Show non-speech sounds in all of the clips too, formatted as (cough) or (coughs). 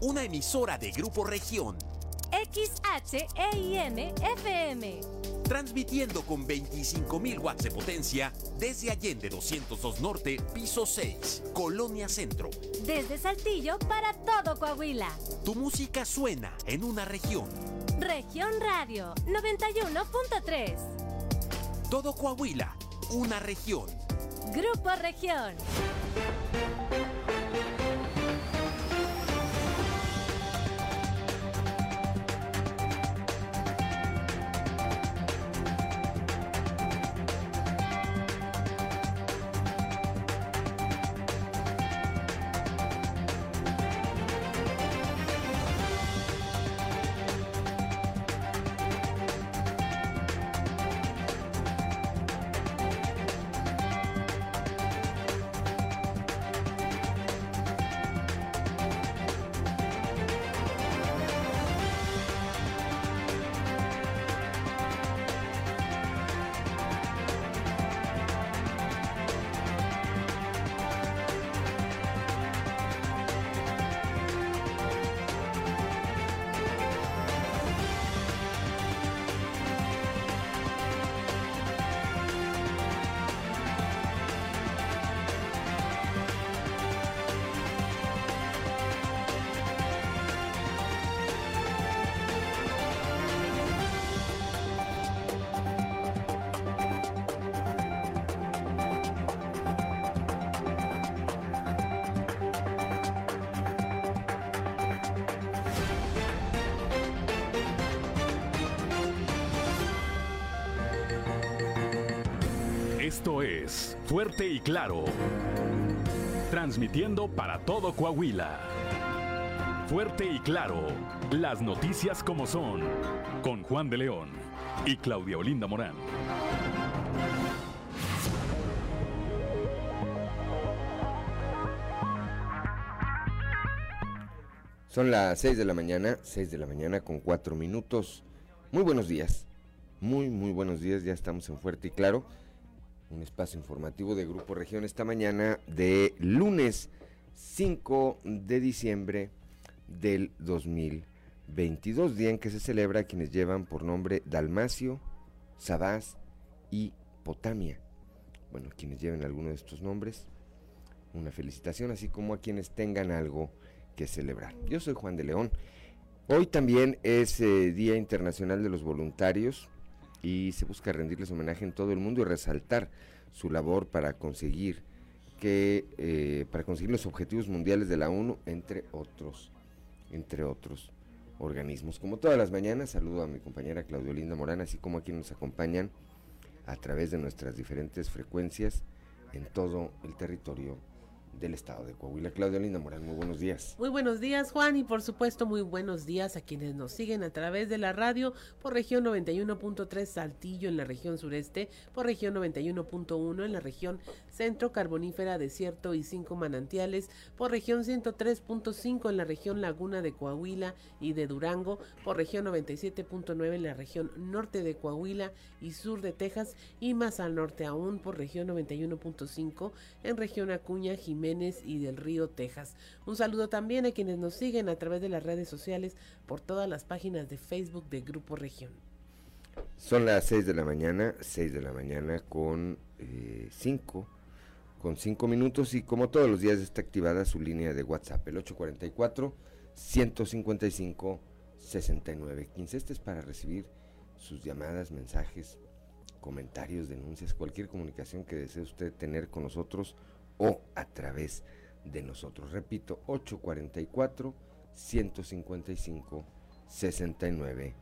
una emisora de Grupo Región. XHEIM FM. Transmitiendo con 25.000 watts de potencia desde Allende 202 Norte, piso 6, Colonia Centro. Desde Saltillo para todo Coahuila. Tu música suena en una región. Región Radio 91.3. Todo Coahuila, una región. Grupo Región. Esto es Fuerte y Claro. Transmitiendo para todo Coahuila. Fuerte y Claro. Las noticias como son. Con Juan de León y Claudia Olinda Morán. Son las 6 de la mañana, 6 de la mañana con 4 minutos. Muy buenos días. Muy, muy buenos días. Ya estamos en Fuerte y Claro. Un espacio informativo de Grupo Región esta mañana de lunes 5 de diciembre del 2022, día en que se celebra a quienes llevan por nombre Dalmacio, Sabás y Potamia. Bueno, quienes lleven alguno de estos nombres, una felicitación, así como a quienes tengan algo que celebrar. Yo soy Juan de León. Hoy también es eh, Día Internacional de los Voluntarios y se busca rendirles homenaje en todo el mundo y resaltar su labor para conseguir que eh, para conseguir los objetivos mundiales de la ONU entre otros entre otros organismos. Como todas las mañanas saludo a mi compañera Claudio Linda Morán así como a quienes nos acompañan a través de nuestras diferentes frecuencias en todo el territorio del estado de Coahuila. Claudia Linda Morán, muy buenos días. Muy buenos días, Juan, y por supuesto, muy buenos días a quienes nos siguen a través de la radio por región 91.3 Saltillo en la región sureste, por región 91.1 en la región centro carbonífera, desierto y cinco manantiales, por región 103.5 en la región laguna de Coahuila y de Durango, por región 97.9 en la región norte de Coahuila y sur de Texas, y más al norte aún por región 91.5 en región Acuña, Jiménez, y del Río, Texas. Un saludo también a quienes nos siguen a través de las redes sociales por todas las páginas de Facebook de Grupo Región. Son las 6 de la mañana, 6 de la mañana con 5, con 5 minutos y como todos los días está activada su línea de WhatsApp, el 844 155 6915. Este es para recibir sus llamadas, mensajes, comentarios, denuncias, cualquier comunicación que desee usted tener con nosotros o a través de nosotros. Repito, 844 155 69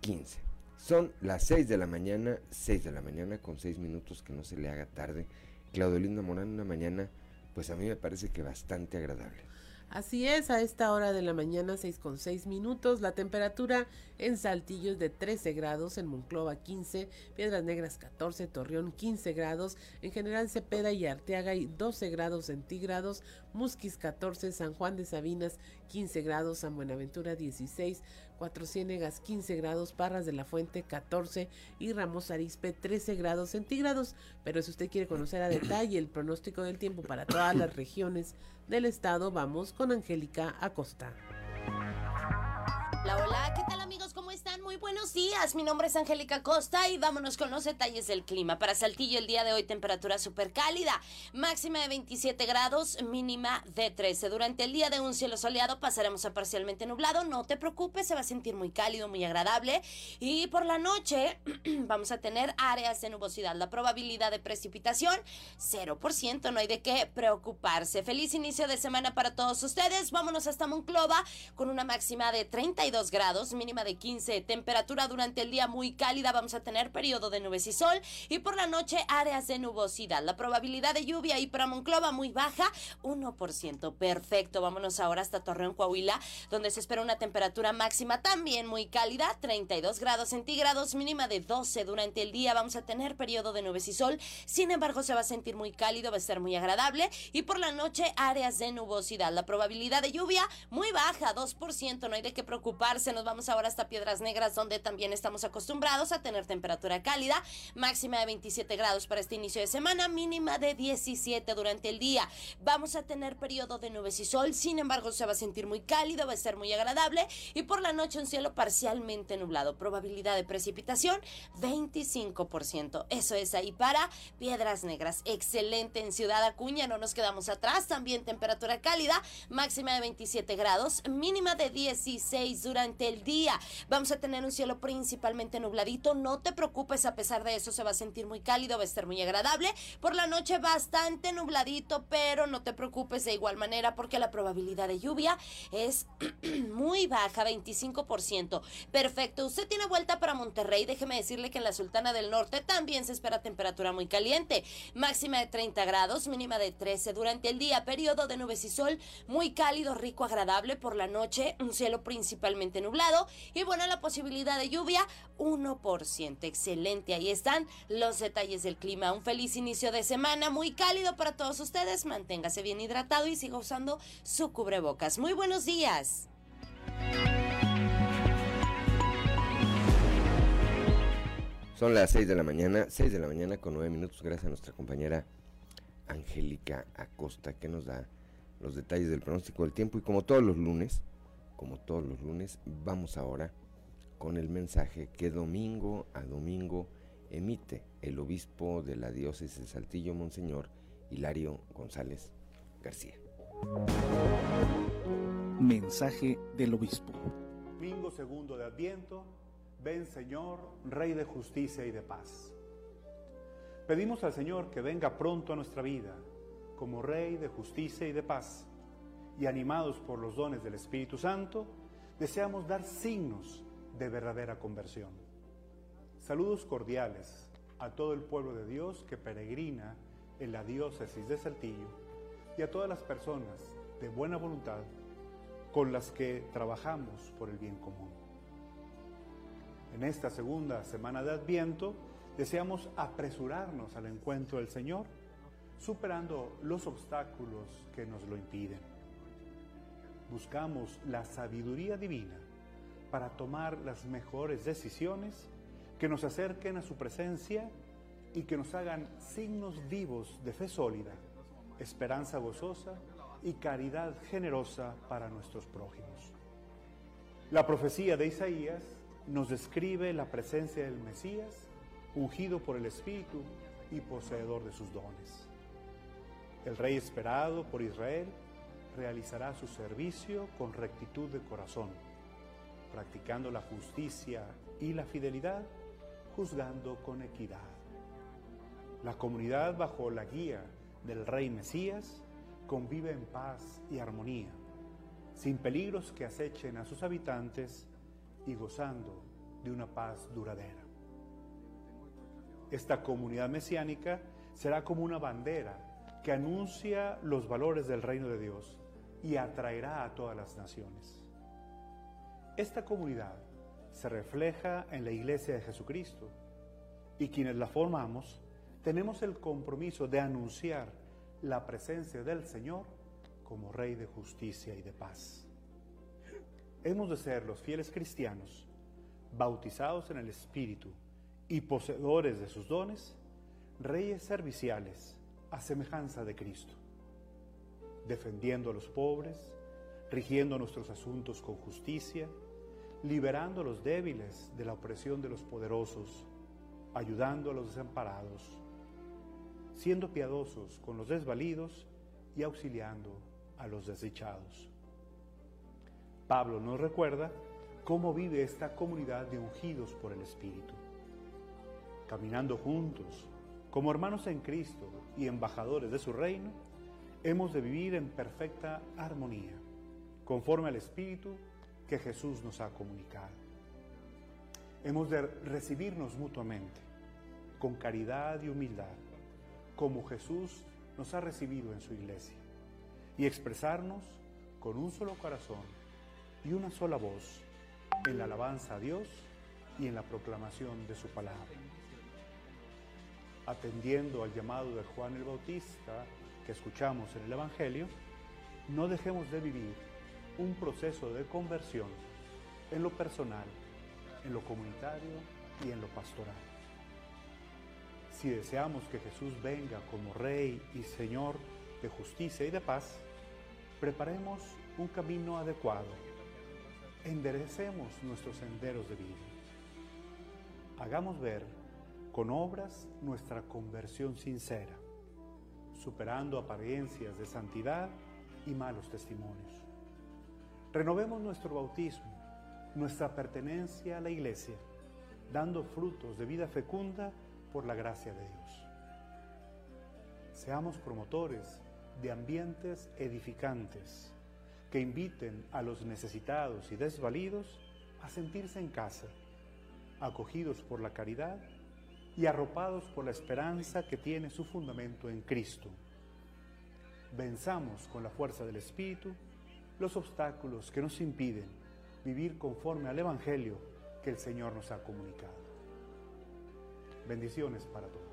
15. Son las 6 de la mañana, 6 de la mañana con 6 minutos que no se le haga tarde. Claudio Linda Morán, una mañana, pues a mí me parece que bastante agradable. Así es, a esta hora de la mañana, 6 con 6 minutos, la temperatura en Saltillo es de 13 grados, en Monclova 15, Piedras Negras 14, Torreón 15 grados, en general Cepeda y Arteaga y 12 grados centígrados, Musquis 14, San Juan de Sabinas 15 grados, San Buenaventura 16, Cuatro Ciénegas 15 grados, Parras de la Fuente 14 y Ramos Arispe 13 grados centígrados. Pero si usted quiere conocer a detalle el pronóstico del tiempo para todas las (coughs) regiones del estado, vamos con Angélica Acosta. Hola, hola, ¿qué tal amigos? ¿Cómo están? Muy buenos días. Mi nombre es Angélica Costa y vámonos con los detalles del clima. Para Saltillo el día de hoy temperatura súper cálida, máxima de 27 grados, mínima de 13. Durante el día de un cielo soleado pasaremos a parcialmente nublado. No te preocupes, se va a sentir muy cálido, muy agradable. Y por la noche (clears throat) vamos a tener áreas de nubosidad. La probabilidad de precipitación, 0%. No hay de qué preocuparse. Feliz inicio de semana para todos ustedes. Vámonos hasta Monclova con una máxima de 32 grados, mínima de 15. Temperatura durante el día muy cálida, vamos a tener periodo de nubes y sol y por la noche áreas de nubosidad. La probabilidad de lluvia y para Monclova muy baja, 1%. Perfecto, vámonos ahora hasta Torreón, Coahuila, donde se espera una temperatura máxima también muy cálida, 32 grados centígrados, mínima de 12 durante el día. Vamos a tener periodo de nubes y sol, sin embargo se va a sentir muy cálido, va a ser muy agradable y por la noche áreas de nubosidad. La probabilidad de lluvia muy baja, 2%, no hay de qué preocupar nos vamos ahora hasta Piedras Negras, donde también estamos acostumbrados a tener temperatura cálida, máxima de 27 grados para este inicio de semana, mínima de 17 durante el día. Vamos a tener periodo de nubes y sol, sin embargo se va a sentir muy cálido, va a ser muy agradable y por la noche un cielo parcialmente nublado, probabilidad de precipitación 25%. Eso es ahí para Piedras Negras. Excelente en Ciudad Acuña, no nos quedamos atrás, también temperatura cálida, máxima de 27 grados, mínima de 16 durante durante el día. Vamos a tener un cielo principalmente nubladito. No te preocupes, a pesar de eso se va a sentir muy cálido, va a estar muy agradable. Por la noche bastante nubladito, pero no te preocupes de igual manera porque la probabilidad de lluvia es (clears throat) muy baja, 25%. Perfecto, usted tiene vuelta para Monterrey. Déjeme decirle que en la Sultana del Norte también se espera temperatura muy caliente. Máxima de 30 grados, mínima de 13 durante el día. Periodo de nubes y sol muy cálido, rico, agradable. Por la noche, un cielo principalmente nublado y bueno, la posibilidad de lluvia 1%. Excelente, ahí están los detalles del clima. Un feliz inicio de semana, muy cálido para todos ustedes. Manténgase bien hidratado y siga usando su cubrebocas. Muy buenos días. Son las 6 de la mañana, 6 de la mañana con 9 minutos, gracias a nuestra compañera Angélica Acosta que nos da los detalles del pronóstico del tiempo y como todos los lunes, como todos los lunes, vamos ahora con el mensaje que domingo a domingo emite el obispo de la diócesis de Saltillo, Monseñor Hilario González García. Mensaje del obispo. Domingo segundo de Adviento, ven Señor, Rey de justicia y de paz. Pedimos al Señor que venga pronto a nuestra vida como Rey de justicia y de paz y animados por los dones del Espíritu Santo, deseamos dar signos de verdadera conversión. Saludos cordiales a todo el pueblo de Dios que peregrina en la diócesis de Saltillo y a todas las personas de buena voluntad con las que trabajamos por el bien común. En esta segunda semana de Adviento deseamos apresurarnos al encuentro del Señor, superando los obstáculos que nos lo impiden buscamos la sabiduría divina para tomar las mejores decisiones que nos acerquen a su presencia y que nos hagan signos vivos de fe sólida, esperanza gozosa y caridad generosa para nuestros prójimos. La profecía de Isaías nos describe la presencia del Mesías, ungido por el Espíritu y poseedor de sus dones. El Rey esperado por Israel realizará su servicio con rectitud de corazón, practicando la justicia y la fidelidad, juzgando con equidad. La comunidad bajo la guía del Rey Mesías convive en paz y armonía, sin peligros que acechen a sus habitantes y gozando de una paz duradera. Esta comunidad mesiánica será como una bandera que anuncia los valores del reino de Dios y atraerá a todas las naciones. Esta comunidad se refleja en la iglesia de Jesucristo y quienes la formamos tenemos el compromiso de anunciar la presencia del Señor como Rey de justicia y de paz. Hemos de ser los fieles cristianos, bautizados en el Espíritu y poseedores de sus dones, reyes serviciales a semejanza de Cristo defendiendo a los pobres, rigiendo nuestros asuntos con justicia, liberando a los débiles de la opresión de los poderosos, ayudando a los desamparados, siendo piadosos con los desvalidos y auxiliando a los desdichados. Pablo nos recuerda cómo vive esta comunidad de ungidos por el Espíritu. Caminando juntos, como hermanos en Cristo y embajadores de su reino, hemos de vivir en perfecta armonía, conforme al Espíritu que Jesús nos ha comunicado. Hemos de recibirnos mutuamente, con caridad y humildad, como Jesús nos ha recibido en su iglesia, y expresarnos con un solo corazón y una sola voz en la alabanza a Dios y en la proclamación de su palabra. Atendiendo al llamado de Juan el Bautista que escuchamos en el Evangelio, no dejemos de vivir un proceso de conversión en lo personal, en lo comunitario y en lo pastoral. Si deseamos que Jesús venga como Rey y Señor de justicia y de paz, preparemos un camino adecuado, enderecemos nuestros senderos de vida. Hagamos ver con obras nuestra conversión sincera, superando apariencias de santidad y malos testimonios. Renovemos nuestro bautismo, nuestra pertenencia a la iglesia, dando frutos de vida fecunda por la gracia de Dios. Seamos promotores de ambientes edificantes que inviten a los necesitados y desvalidos a sentirse en casa, acogidos por la caridad y arropados por la esperanza que tiene su fundamento en Cristo. Venzamos con la fuerza del Espíritu los obstáculos que nos impiden vivir conforme al Evangelio que el Señor nos ha comunicado. Bendiciones para todos.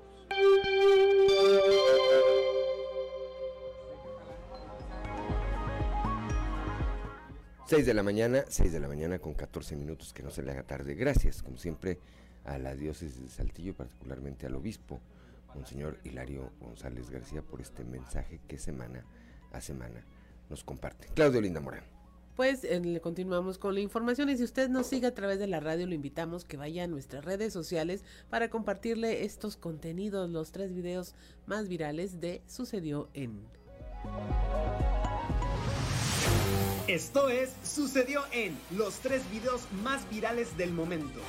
Seis de la mañana, 6 de la mañana con 14 minutos, que no se le haga tarde. Gracias, como siempre, a la diócesis de Saltillo, particularmente al obispo, Monseñor Hilario González García, por este mensaje que semana a semana nos comparte. Claudio Linda Morán. Pues eh, continuamos con la información y si usted nos sigue a través de la radio, lo invitamos que vaya a nuestras redes sociales para compartirle estos contenidos, los tres videos más virales de Sucedió en. Esto es Sucedió en los tres videos más virales del momento.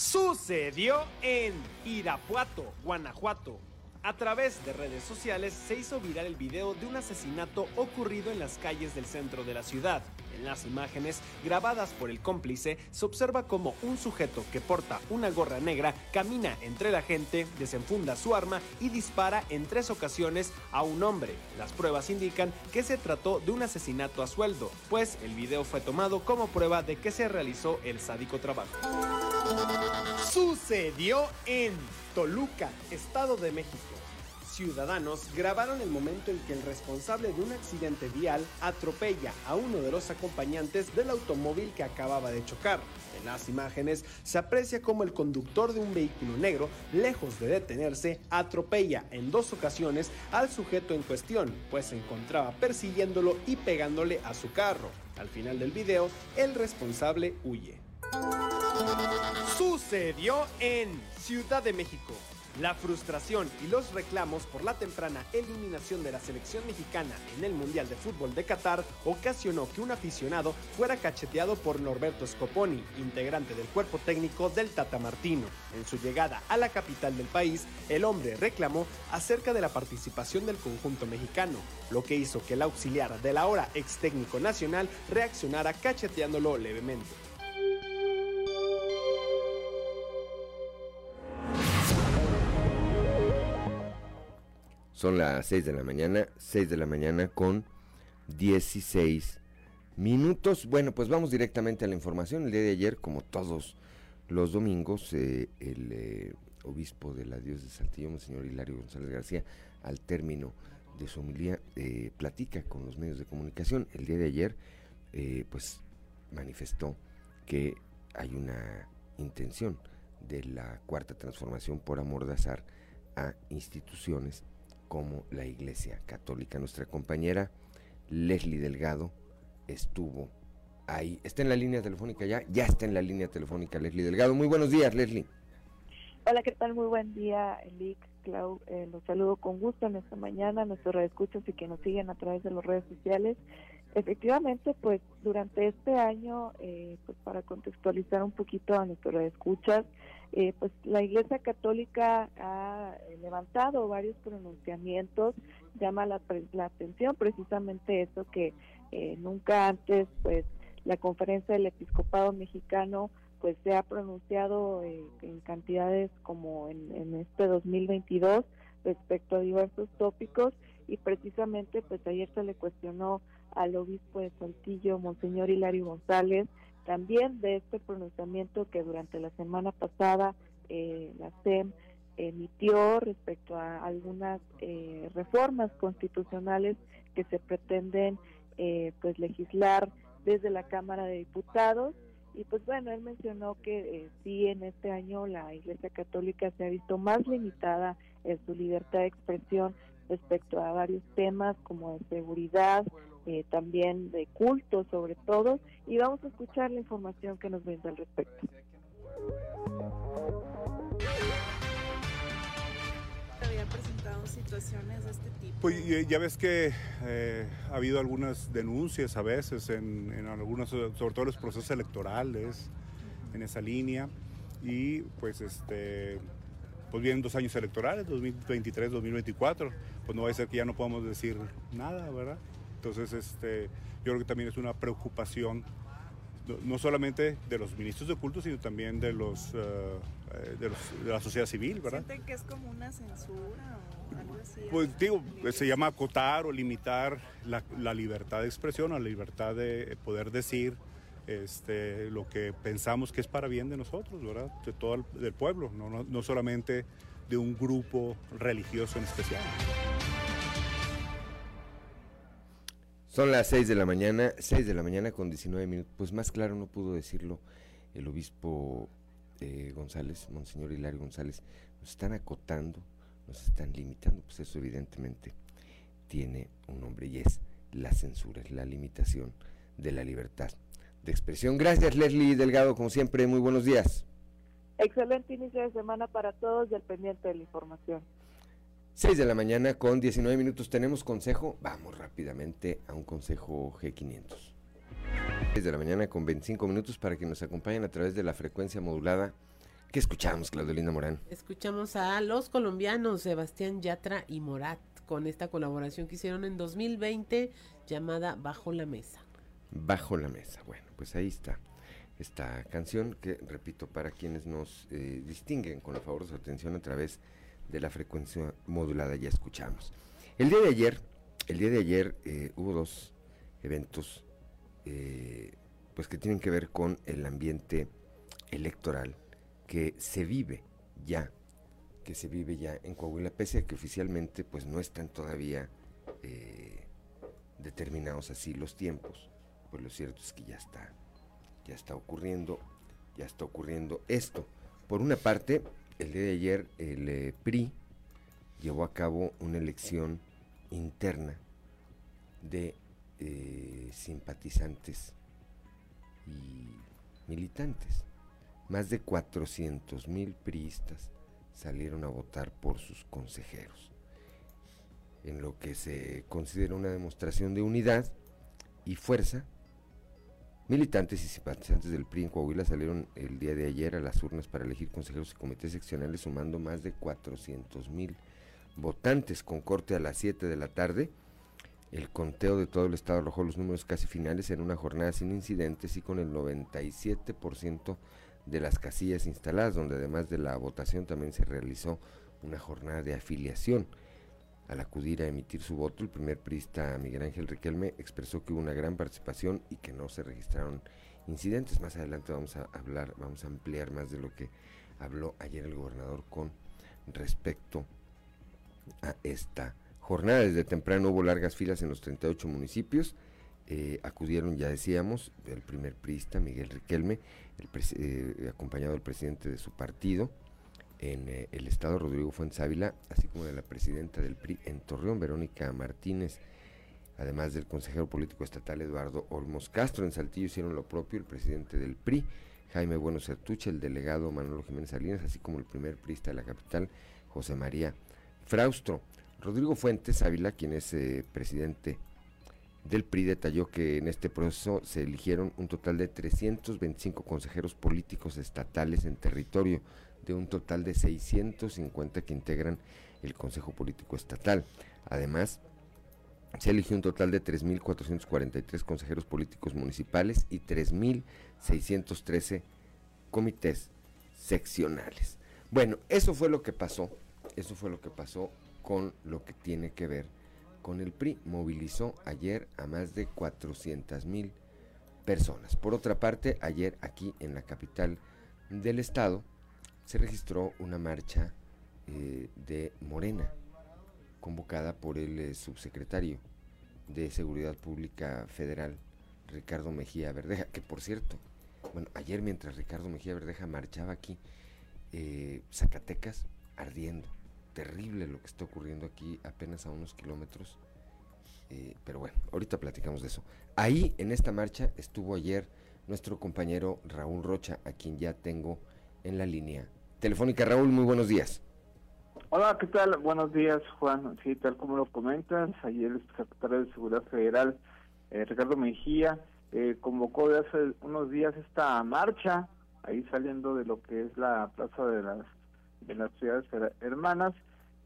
Sucedió en Irapuato, Guanajuato. A través de redes sociales se hizo viral el video de un asesinato ocurrido en las calles del centro de la ciudad. En las imágenes grabadas por el cómplice se observa como un sujeto que porta una gorra negra camina entre la gente, desenfunda su arma y dispara en tres ocasiones a un hombre. Las pruebas indican que se trató de un asesinato a sueldo, pues el video fue tomado como prueba de que se realizó el sádico trabajo. Sucedió en Toluca, Estado de México. Ciudadanos grabaron el momento en que el responsable de un accidente vial atropella a uno de los acompañantes del automóvil que acababa de chocar. En las imágenes se aprecia como el conductor de un vehículo negro, lejos de detenerse, atropella en dos ocasiones al sujeto en cuestión, pues se encontraba persiguiéndolo y pegándole a su carro. Al final del video, el responsable huye. Sucedió en Ciudad de México. La frustración y los reclamos por la temprana eliminación de la selección mexicana en el Mundial de Fútbol de Qatar ocasionó que un aficionado fuera cacheteado por Norberto Scoponi, integrante del cuerpo técnico del Tata Martino. En su llegada a la capital del país, el hombre reclamó acerca de la participación del conjunto mexicano, lo que hizo que el auxiliar del ahora ex técnico nacional reaccionara cacheteándolo levemente. Son las 6 de la mañana, 6 de la mañana con 16 minutos. Bueno, pues vamos directamente a la información. El día de ayer, como todos los domingos, eh, el eh, obispo de la diócesis de Saltillo, señor Hilario González García, al término de su homilía, eh, platica con los medios de comunicación. El día de ayer, pues manifestó que hay una intención de la cuarta transformación por amordazar a instituciones como la Iglesia Católica. Nuestra compañera Leslie Delgado estuvo ahí. Está en la línea telefónica ya, ya está en la línea telefónica Leslie Delgado. Muy buenos días, Leslie. Hola, ¿qué tal? Muy buen día, Elic, Clau. Eh, los saludo con gusto en esta mañana, nuestros redescuchos y que nos siguen a través de las redes sociales. Efectivamente, pues durante este año, eh, pues para contextualizar un poquito a nuestros redescuchas, eh, pues la Iglesia Católica ha levantado varios pronunciamientos, llama la, la atención precisamente eso que eh, nunca antes, pues la conferencia del episcopado mexicano pues se ha pronunciado eh, en cantidades como en, en, este 2022 respecto a diversos tópicos y precisamente pues ayer se le cuestionó al obispo de Saltillo, Monseñor Hilario González, también de este pronunciamiento que durante la semana pasada eh, la SEM emitió respecto a algunas eh, reformas constitucionales que se pretenden eh, pues legislar desde la Cámara de Diputados. Y pues bueno, él mencionó que eh, sí en este año la Iglesia Católica se ha visto más limitada en su libertad de expresión respecto a varios temas como de seguridad, eh, también de culto sobre todo, y vamos a escuchar la información que nos brinda al respecto. Había presentado situaciones de este tipo. Pues ya ves que eh, ha habido algunas denuncias a veces en, en algunos, sobre todo los procesos electorales, en esa línea, y pues este pues vienen dos años electorales, 2023, 2024, pues no va a ser que ya no podamos decir nada, ¿verdad? Entonces, este, yo creo que también es una preocupación, no, solamente de los ministros de culto, sino también de los, uh, de, los de, la sociedad civil, ¿verdad? ¿Sienten que es como una censura o algo así? Pues digo, se llama acotar o limitar la, la libertad de expresión, la libertad de poder decir este, lo que pensamos que es para bien de nosotros, ¿verdad? De todo el del pueblo, no, no, no solamente de un grupo religioso en especial. Son las 6 de la mañana, 6 de la mañana con 19 minutos. Pues más claro no pudo decirlo el obispo eh, González, Monseñor Hilario González. Nos están acotando, nos están limitando. Pues eso evidentemente tiene un nombre y es la censura, es la limitación de la libertad de expresión. Gracias Leslie Delgado, como siempre, muy buenos días. Excelente inicio de semana para todos y al pendiente de la información. 6 de la mañana con 19 minutos tenemos consejo. Vamos rápidamente a un consejo G500. 6 de la mañana con 25 minutos para que nos acompañen a través de la frecuencia modulada. ¿Qué escuchamos, Claudelina Morán? Escuchamos a los colombianos Sebastián Yatra y Morat con esta colaboración que hicieron en 2020 llamada Bajo la Mesa. Bajo la Mesa. Bueno, pues ahí está esta canción que, repito, para quienes nos eh, distinguen con el favor de su atención a través de la frecuencia modulada ya escuchamos. El día de ayer, el día de ayer eh, hubo dos eventos eh, pues que tienen que ver con el ambiente electoral que se vive ya, que se vive ya en Coahuila, pese a que oficialmente pues no están todavía eh, determinados así los tiempos, pues lo cierto es que ya está, ya está ocurriendo, ya está ocurriendo esto. Por una parte, el día de ayer el eh, PRI llevó a cabo una elección interna de eh, simpatizantes y militantes. Más de 400 mil priistas salieron a votar por sus consejeros, en lo que se considera una demostración de unidad y fuerza Militantes y simpatizantes del PRI en Coahuila salieron el día de ayer a las urnas para elegir consejeros y comités seccionales sumando más de 400 mil votantes con corte a las 7 de la tarde. El conteo de todo el estado arrojó los números casi finales en una jornada sin incidentes y con el 97% de las casillas instaladas, donde además de la votación también se realizó una jornada de afiliación. Al acudir a emitir su voto, el primer priista Miguel Ángel Riquelme expresó que hubo una gran participación y que no se registraron incidentes. Más adelante vamos a hablar, vamos a ampliar más de lo que habló ayer el gobernador con respecto a esta jornada. Desde temprano hubo largas filas en los 38 municipios. Eh, acudieron, ya decíamos, el primer priista, Miguel Riquelme, el eh, acompañado del presidente de su partido, en eh, el estado Rodrigo Fuentes Ávila, así como de la presidenta del PRI en Torreón, Verónica Martínez. además del consejero político estatal Eduardo Olmos Castro. En Saltillo hicieron lo propio el presidente del PRI, Jaime Bueno Certuche, el delegado Manolo Jiménez Salinas, así como el primer priista de la capital, José María Fraustro. Rodrigo Fuentes Ávila, quien es eh, presidente del PRI, detalló que en este proceso se eligieron un total de 325 consejeros políticos estatales en territorio, de un total de 650 que integran el Consejo Político Estatal. Además, se eligió un total de 3.443 consejeros políticos municipales y 3.613 comités seccionales. Bueno, eso fue lo que pasó, eso fue lo que pasó con lo que tiene que ver con el PRI. Movilizó ayer a más de 400 mil personas. Por otra parte, ayer aquí en la capital del estado se registró una marcha eh, de Morena, convocada por el eh, subsecretario de Seguridad Pública Federal, Ricardo Mejía Verdeja, que por cierto, bueno, ayer mientras Ricardo Mejía Verdeja marchaba aquí, eh, Zacatecas ardiendo, terrible lo que está ocurriendo aquí apenas a unos kilómetros, pero bueno, ahorita platicamos de eso. Ahí en esta marcha estuvo ayer nuestro compañero Raúl Rocha, a quien ya tengo en la línea telefónica. Raúl, muy buenos días. Hola, ¿qué tal? Buenos días, Juan. Sí, tal como lo comentas, ayer el secretario de Seguridad Federal, eh, Ricardo Mejía, eh, convocó de hace unos días esta marcha, ahí saliendo de lo que es la plaza de las, de las ciudades hermanas,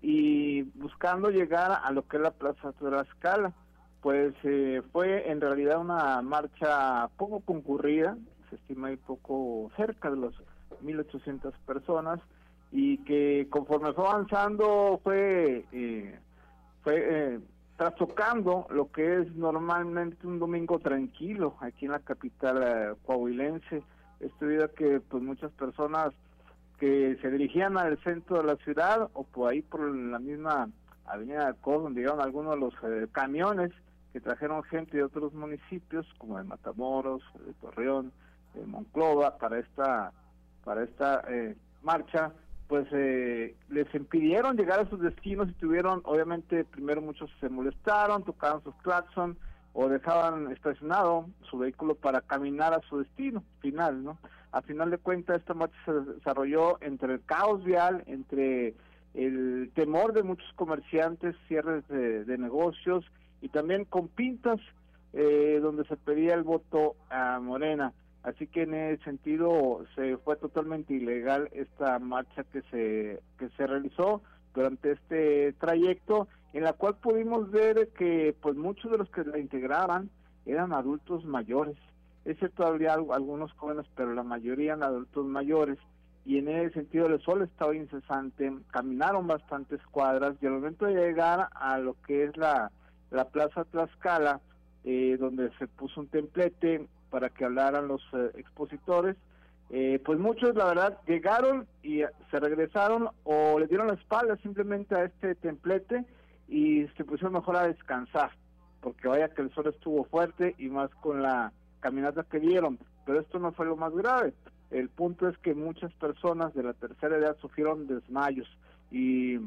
y buscando llegar a lo que es la plaza de la escala. Pues eh, fue en realidad una marcha poco concurrida, se estima ahí poco cerca de los 1.800 personas, y que conforme fue avanzando fue, eh, fue eh, trastocando lo que es normalmente un domingo tranquilo aquí en la capital eh, coahuilense. Esto debido que pues muchas personas que se dirigían al centro de la ciudad o por ahí por la misma avenida de donde llegaron algunos de los eh, camiones que trajeron gente de otros municipios como de Matamoros, de Torreón, de Monclova para esta para esta eh, marcha, pues eh, les impidieron llegar a sus destinos y tuvieron, obviamente, primero muchos se molestaron, tocaron sus claxon o dejaban estacionado su vehículo para caminar a su destino final, ¿no? A final de cuentas, esta marcha se desarrolló entre el caos vial, entre el temor de muchos comerciantes, cierres de, negocios y también con pintas eh, donde se pedía el voto a Morena. Así que en ese sentido se fue totalmente ilegal esta marcha que se que se realizó durante este trayecto en la cual pudimos ver que pues muchos de los que la integraban eran adultos mayores. Es cierto, había algunos jóvenes, pero la mayoría eran adultos mayores y en ese sentido el sol estaba incesante, caminaron bastantes cuadras y al momento de llegar a lo que es la, la Plaza Tlaxcala, eh, donde se puso un templete para que hablaran los eh, expositores. Eh, pues muchos, la verdad, llegaron y se regresaron o le dieron la espalda simplemente a este templete y se pusieron mejor a descansar, porque vaya que el sol estuvo fuerte y más con la caminata que dieron. Pero esto no fue lo más grave. El punto es que muchas personas de la tercera edad sufrieron desmayos y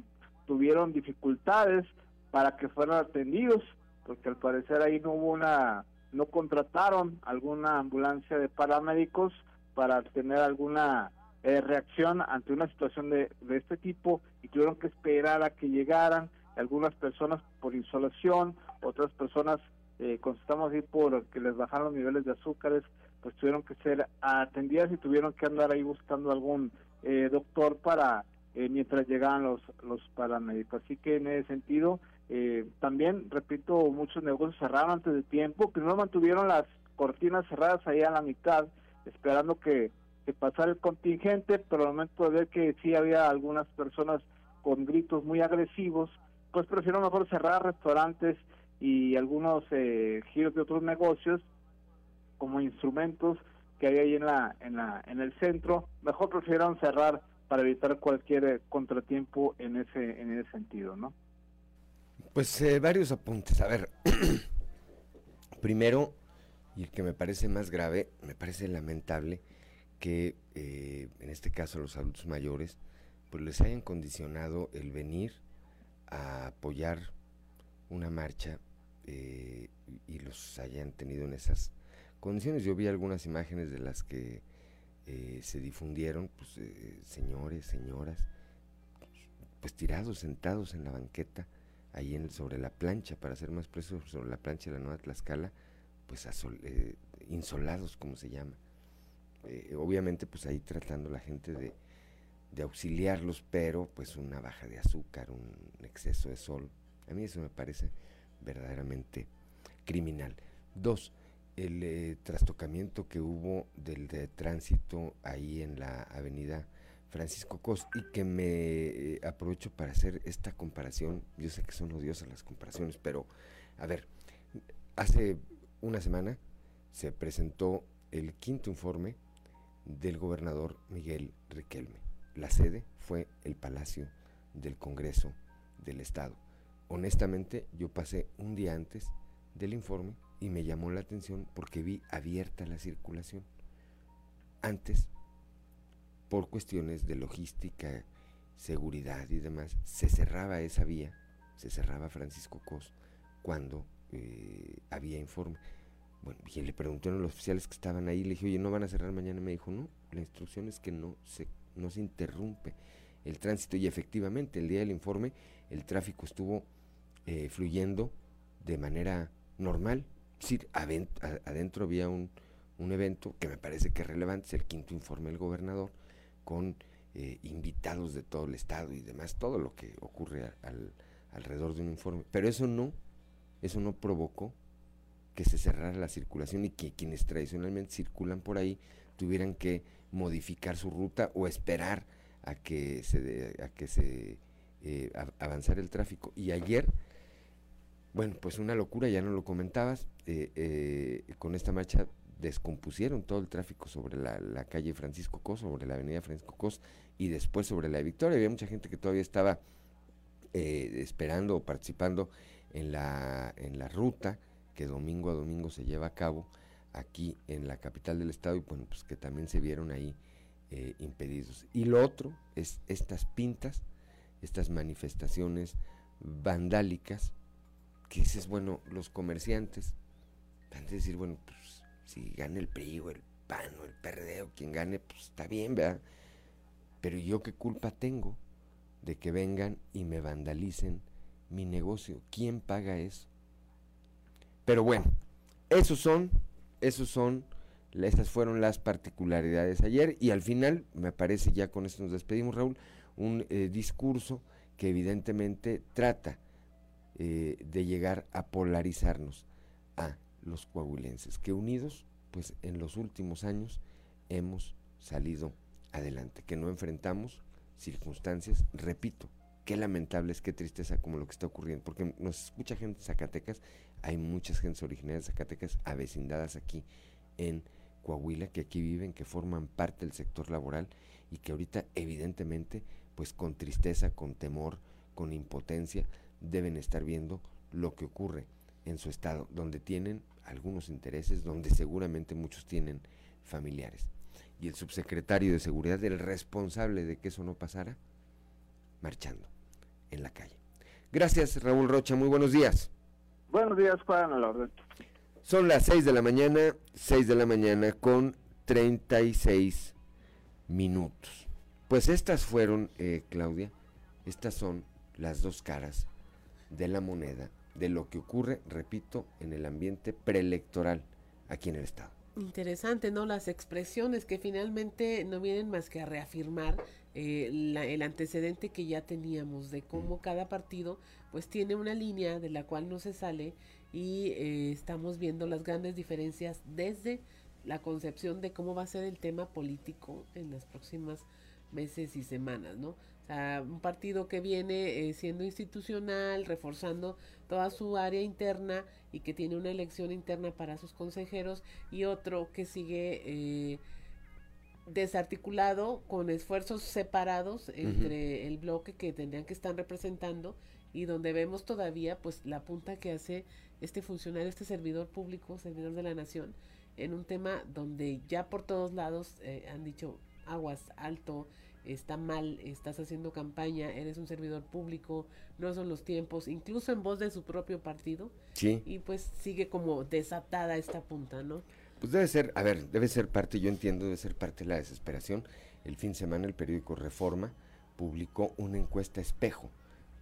tuvieron dificultades para que fueran atendidos, porque al parecer ahí no hubo una no contrataron alguna ambulancia de paramédicos para tener alguna eh, reacción ante una situación de, este tipo y tuvieron que esperar a que llegaran algunas personas por insolación, otras personas eh, constatamos ahí por que les bajaron los niveles de azúcares, pues tuvieron que ser atendidas y tuvieron que andar ahí buscando algún eh, doctor para eh, mientras llegaban los, los paramédicos. Así que en ese sentido, eh, también, repito, muchos negocios cerraron antes de tiempo, que no mantuvieron las cortinas cerradas ahí a la mitad, esperando que, pasara el contingente, pero al momento de ver que sí había algunas personas con gritos muy agresivos, pues prefirieron mejor cerrar restaurantes y algunos eh, giros de otros negocios como instrumentos que hay ahí en la en la en el centro. Mejor prefirieron cerrar para evitar cualquier contratiempo en ese en ese sentido no pues eh, varios apuntes. A ver, (clears throat) primero, y el que me parece más grave, me parece lamentable que eh, en este caso los adultos mayores, pues les hayan condicionado el venir a apoyar una marcha eh, y los hayan tenido en esas condiciones. Yo vi algunas imágenes de las que eh, se difundieron, pues señores, señoras, pues tirados, sentados en la banqueta, ahí en, sobre la plancha, para ser más preciso, sobre la plancha de la Nueva Tlaxcala, pues insolados, como se llama. obviamente, pues ahí tratando la gente de, de auxiliarlos, pero pues una baja de azúcar, un exceso de sol. A mí eso me parece verdaderamente criminal. Dos, el eh, trastocamiento que hubo del de tránsito ahí en la avenida Francisco Cos y que me eh, aprovecho para hacer esta comparación. Yo sé que son odiosas las comparaciones, pero a ver, hace una semana se presentó el quinto informe del gobernador Miguel Riquelme. La sede fue el Palacio del Congreso del Estado. Honestamente, yo pasé un día antes del informe y me llamó la atención porque vi abierta la circulación. Antes, por cuestiones de logística, seguridad y demás, se cerraba esa vía, se cerraba Francisco Cos cuando eh, había informe. Bueno, y le preguntaron a los oficiales que estaban ahí, le dije, oye, ¿no van a cerrar mañana? Me dijo, no, la instrucción es que no se no se interrumpe el tránsito y efectivamente el día del informe el tráfico estuvo eh, fluyendo de manera normal. Sí, adentro, había un, evento que me parece que es relevante, es el quinto informe del gobernador, con eh, invitados de todo el estado y demás, todo lo que ocurre alrededor de un informe. Pero eso no, eso no provocó que se cerrara la circulación y que quienes tradicionalmente circulan por ahí tuvieran que modificar su ruta o esperar a que se, a que se eh, avanzara el tráfico. Y ayer, bueno, pues una locura, ya no lo comentabas, eh, eh, con esta marcha descompusieron todo el tráfico sobre la, calle Francisco Cos, sobre la avenida Francisco Cos y después sobre la Victoria. Había mucha gente que todavía estaba esperando o participando en la, en la ruta que domingo a domingo se lleva a cabo aquí en la capital del estado y bueno, pues que también se vieron ahí eh, impedidos. Y lo otro es estas pintas, estas manifestaciones vandálicas, que dices, bueno, los comerciantes, van a decir, bueno, pues si gana el PRI el PAN o el PRD o quien gane, pues está bien, ¿verdad? Pero yo qué culpa tengo de que vengan y me vandalicen mi negocio. ¿Quién paga eso? Pero bueno, esos son esos son, estas fueron las particularidades ayer y al final, me parece, ya con esto nos despedimos, Raúl, un eh, discurso que evidentemente trata eh, de llegar a polarizarnos a los coahuilenses, que unidos, pues en los últimos años hemos salido adelante, que no enfrentamos circunstancias, repito, qué lamentables, qué tristeza como lo que está ocurriendo, porque nos escucha gente de Zacatecas hay muchas gentes originarias de Zacatecas avecindadas aquí en Coahuila, que aquí viven, que forman parte del sector laboral y que ahorita evidentemente, pues con tristeza, con temor, con impotencia, deben estar viendo lo que ocurre en su estado, donde tienen algunos intereses, donde seguramente muchos tienen familiares. Y el subsecretario de Seguridad, el responsable de que eso no pasara, marchando en la calle. Gracias, Raúl Rocha, muy buenos días. Buenos días, Juan, a la orden. Son las 6 de la mañana, 6 de la mañana con 36 minutos. Pues estas fueron, eh, Claudia, estas son las dos caras de la moneda de lo que ocurre, repito, en el ambiente preelectoral aquí en el Estado. Interesante, ¿no? Las expresiones que finalmente no vienen más que a reafirmar eh, el antecedente que ya teníamos de cómo cada partido pues tiene una línea de la cual no se sale y eh, estamos viendo las grandes diferencias desde la concepción de cómo va a ser el tema político en las próximas meses y semanas, ¿no? Sea, un partido que viene eh, siendo institucional, reforzando toda su área interna y que tiene una elección interna para sus consejeros y otro que sigue desarticulado con esfuerzos separados entre el bloque que tendrían que estar representando y donde vemos todavía pues la punta que hace este funcionario, este servidor público, servidor de la nación, en un tema donde ya por todos lados eh, han dicho aguas alto, está mal, estás haciendo campaña, eres un servidor público, no son los tiempos, incluso en voz de su propio partido. Sí. Y pues sigue como desatada esta punta, ¿no? Pues debe ser, a ver, debe ser parte, yo entiendo, debe ser parte de la desesperación. El fin de semana el periódico Reforma publicó una encuesta espejo,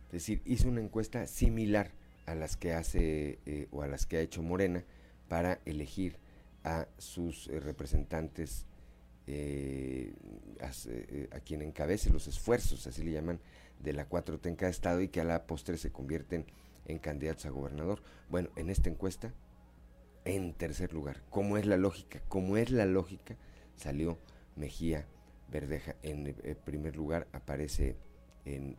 es decir, hizo una encuesta similar a las que hace eh, o a las que ha hecho Morena para elegir a sus eh, representantes eh, eh, a, quien encabece los esfuerzos, así le llaman, de la 4T en cada estado y que a la postre se convierten en candidatos a gobernador. Bueno, en esta encuesta, en tercer lugar, ¿cómo es la lógica? ¿Cómo es la lógica? Salió Mejía Verdeja. En eh, primer lugar aparece en,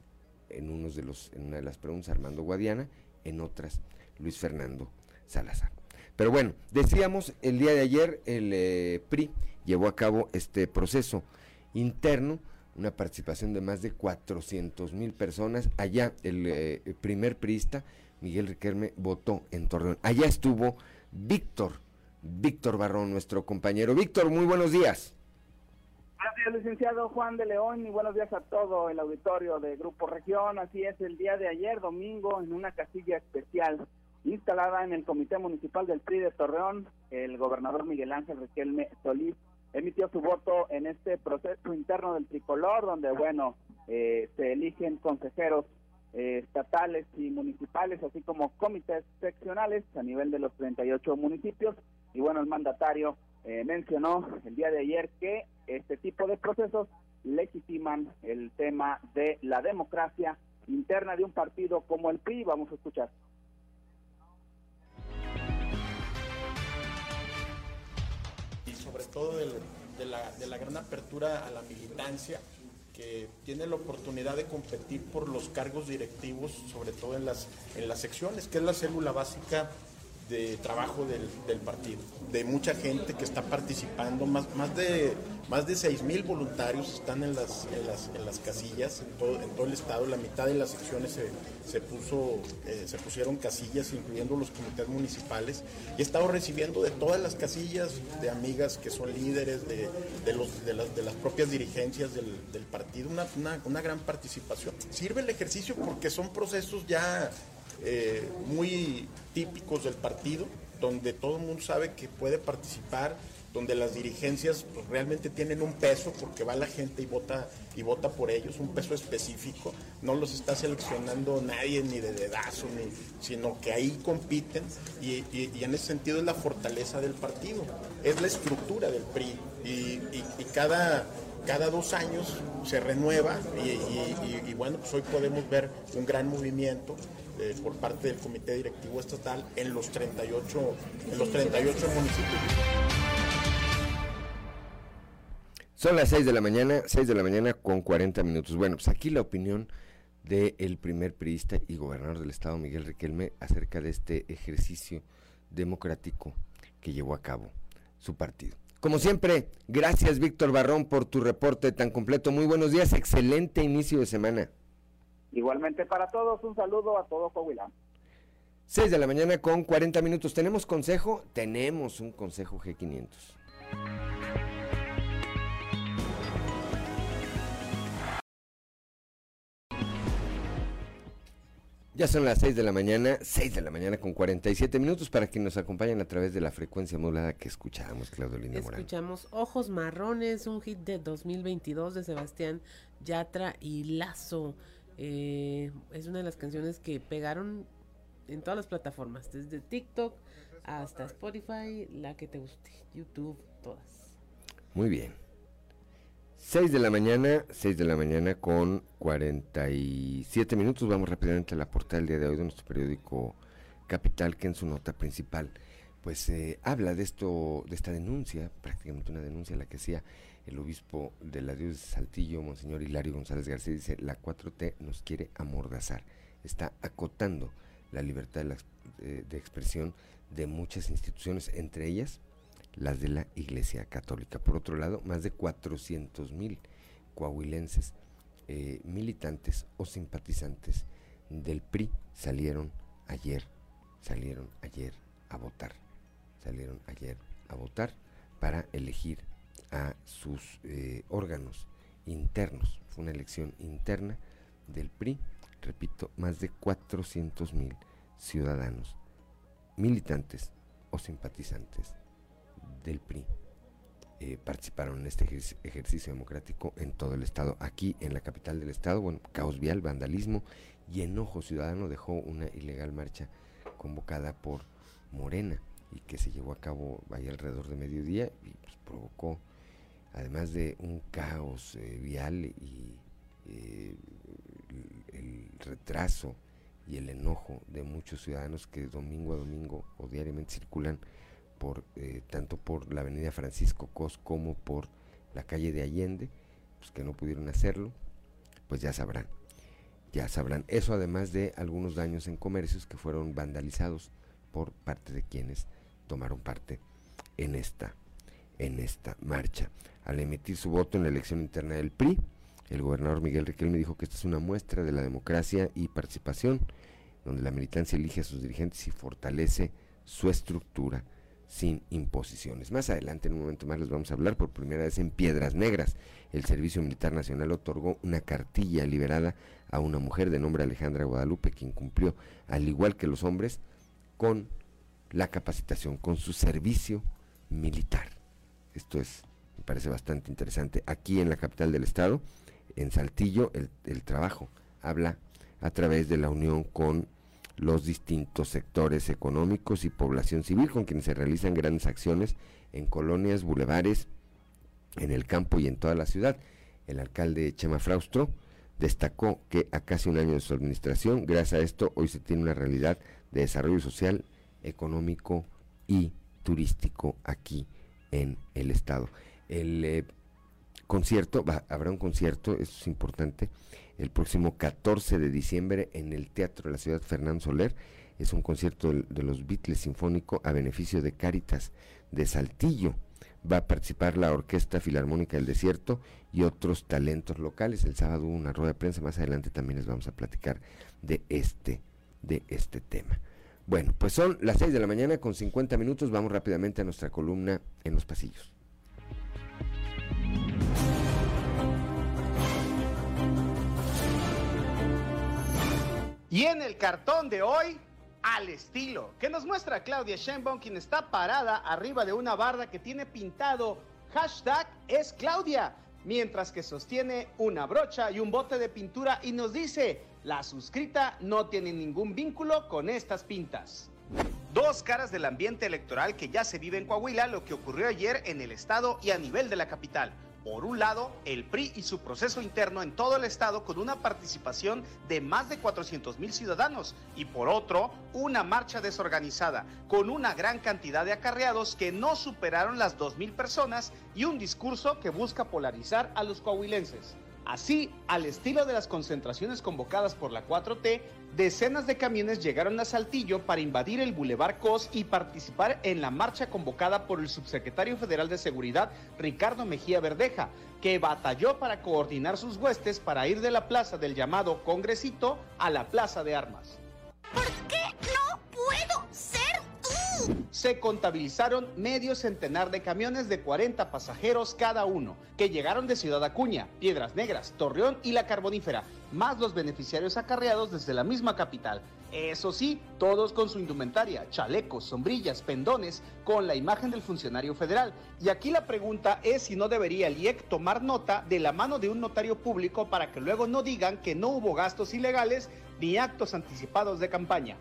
en, unos de los, en una de las preguntas Armando Guadiana, en otras Luis Fernando Salazar. Pero bueno, decíamos el día de ayer el PRI llevó a cabo este proceso interno, una participación de más de 400 mil personas. Allá el, eh, primer priista, Miguel Riquelme, votó en Torreón. Allá estuvo Víctor, Víctor Barrón, nuestro compañero. Víctor, muy buenos días. Gracias, licenciado Juan de León, y buenos días a todo el auditorio de Grupo Región. Así es, el día de ayer, domingo, en una casilla especial instalada en el Comité Municipal del PRI de Torreón, el gobernador Miguel Ángel Riquelme Solís emitió su voto en este proceso interno del tricolor, donde, bueno, eh, se eligen consejeros eh, estatales y municipales, así como comités seccionales a nivel de los 38 municipios. Y bueno, el mandatario eh, mencionó el día de ayer que este tipo de procesos legitiman el tema de la democracia interna de un partido como el PRI. Vamos a escuchar. Sobre todo de, la, gran apertura a la militancia que tiene la oportunidad de competir por los cargos directivos, sobre todo en las, en las secciones, que es la célula básica de trabajo del, del, partido, de mucha gente que está participando, más, más de más de 6 mil voluntarios están en las, en las, en las casillas en todo, en todo el estado, la mitad de las secciones se, se puso, eh, se pusieron casillas, incluyendo los comités municipales, y he estado recibiendo de todas las casillas de amigas que son líderes de, de los, de, las, de las propias dirigencias del, del partido, una, una, una gran participación. Sirve el ejercicio porque son procesos ya eh, muy típicos del partido, donde todo el mundo sabe que puede participar, donde las dirigencias pues, realmente tienen un peso porque va la gente y vota y vota por ellos, un peso específico, no los está seleccionando nadie ni de dedazo, ni, sino que ahí compiten y, en ese sentido es la fortaleza del partido, es la estructura del PRI y, cada cada dos años se renueva y, bueno, pues hoy podemos ver un gran movimiento eh, por parte del Comité Directivo Estatal en los 38, en los 38 municipios. Son las 6 de la mañana, 6 de la mañana con 40 minutos. Bueno, pues aquí la opinión del primer priista y gobernador del estado, Miguel Riquelme, acerca de este ejercicio democrático que llevó a cabo su partido. Como siempre, gracias Víctor Barrón por tu reporte tan completo. Muy buenos días, excelente inicio de semana. Igualmente para todos, un saludo a todo Coahuila. 6 de la mañana con 40 minutos. ¿Tenemos consejo? Tenemos un consejo G500. Ya son las 6 de la mañana, 6 de la mañana con 47 minutos para que nos acompañen a través de la frecuencia modulada que escuchamos, Claudio Lina Morán. Escuchamos Ojos Marrones, un hit de 2022 de Sebastián Yatra y Lazo. Eh, es una de las canciones que pegaron en todas las plataformas, desde TikTok hasta Spotify, la que te guste, YouTube, todas. Muy bien. 6 de la mañana, 6 de la mañana con 47 minutos. Vamos rápidamente a la portada del día de hoy de nuestro periódico Capital, que en su nota principal, pues eh, habla de esto, de esta denuncia, prácticamente una denuncia la que hacía el obispo de la diócesis de Saltillo, Monseñor Hilario González García, dice, la 4T nos quiere amordazar, está acotando la libertad de, eh, de expresión de muchas instituciones, entre ellas las de la Iglesia Católica. Por otro lado, más de 400 mil coahuilenses, eh, militantes o simpatizantes del PRI salieron ayer, salieron ayer a votar, salieron ayer a votar para elegir a sus eh, órganos internos. Fue una elección interna del PRI, repito, más de 400 mil ciudadanos, militantes o simpatizantes del PRI. Eh, participaron en este ejercicio democrático en todo el estado. Aquí en la capital del estado, bueno, caos vial, vandalismo y enojo ciudadano dejó una ilegal marcha convocada por Morena y que se llevó a cabo ahí alrededor de mediodía y pues, provocó, además de un caos eh, vial y eh, el, retraso y el enojo de muchos ciudadanos que domingo a domingo o diariamente circulan por eh, tanto por la avenida Francisco Cos como por la calle de Allende, pues que no pudieron hacerlo, pues ya sabrán, ya sabrán. Eso además de algunos daños en comercios que fueron vandalizados por parte de quienes tomaron parte en esta, en esta marcha. Al emitir su voto en la elección interna del PRI, el gobernador Miguel Riquelme dijo que esta es una muestra de la democracia y participación, donde la militancia elige a sus dirigentes y fortalece su estructura sin imposiciones. Más adelante, en un momento más, les vamos a hablar por primera vez en Piedras Negras. El Servicio Militar Nacional otorgó una cartilla liberada a una mujer de nombre Alejandra Guadalupe, quien cumplió, al igual que los hombres, con la capacitación, con su servicio militar. Esto es, me parece bastante interesante. Aquí en la capital del estado, en Saltillo, el, el trabajo habla a través de la unión con los distintos sectores económicos y población civil con quienes se realizan grandes acciones en colonias, bulevares, en el campo y en toda la ciudad. El alcalde Chema Fraustro destacó que a casi un año de su administración, gracias a esto, hoy se tiene una realidad de desarrollo social, económico y turístico aquí en el estado. El eh, concierto, habrá un concierto, eso es importante, el próximo 14 de diciembre en el Teatro de la Ciudad Fernán Soler. Es un concierto de, los Beatles Sinfónico a beneficio de Cáritas de Saltillo. Va a participar la Orquesta Filarmónica del Desierto y otros talentos locales. El sábado hubo una rueda de prensa, más adelante también les vamos a platicar de este, de este tema. Bueno, pues son las 6 de la mañana con 50 minutos. Vamos rápidamente a nuestra columna en los pasillos. Y en el cartón de hoy, al estilo, que nos muestra Claudia Sheinbaum, quien está parada arriba de una barda que tiene pintado hashtag es Claudia, mientras que sostiene una brocha y un bote de pintura y nos dice, la suscrita no tiene ningún vínculo con estas pintas. Dos caras del ambiente electoral que ya se vive en Coahuila, lo que ocurrió ayer en el estado y a nivel de la capital. Por un lado, el PRI y su proceso interno en todo el estado con una participación de más de 400 mil ciudadanos y por otro, una marcha desorganizada con una gran cantidad de acarreados que no superaron las 2 mil personas y un discurso que busca polarizar a los coahuilenses. Así, al estilo de las concentraciones convocadas por la 4T, decenas de camiones llegaron a Saltillo para invadir el Boulevard Cos y participar en la marcha convocada por el subsecretario federal de Seguridad, Ricardo Mejía Verdeja, que batalló para coordinar sus huestes para ir de la plaza del llamado Congresito a la Plaza de Armas. ¿Por qué no puedo se contabilizaron medio centenar de camiones de 40 pasajeros cada uno, que llegaron de Ciudad Acuña, Piedras Negras, Torreón y La Carbonífera, más los beneficiarios acarreados desde la misma capital. Eso sí, todos con su indumentaria, chalecos, sombrillas, pendones, con la imagen del funcionario federal. Y aquí la pregunta es si no debería el IEC tomar nota de la mano de un notario público para que luego no digan que no hubo gastos ilegales ni actos anticipados de campaña.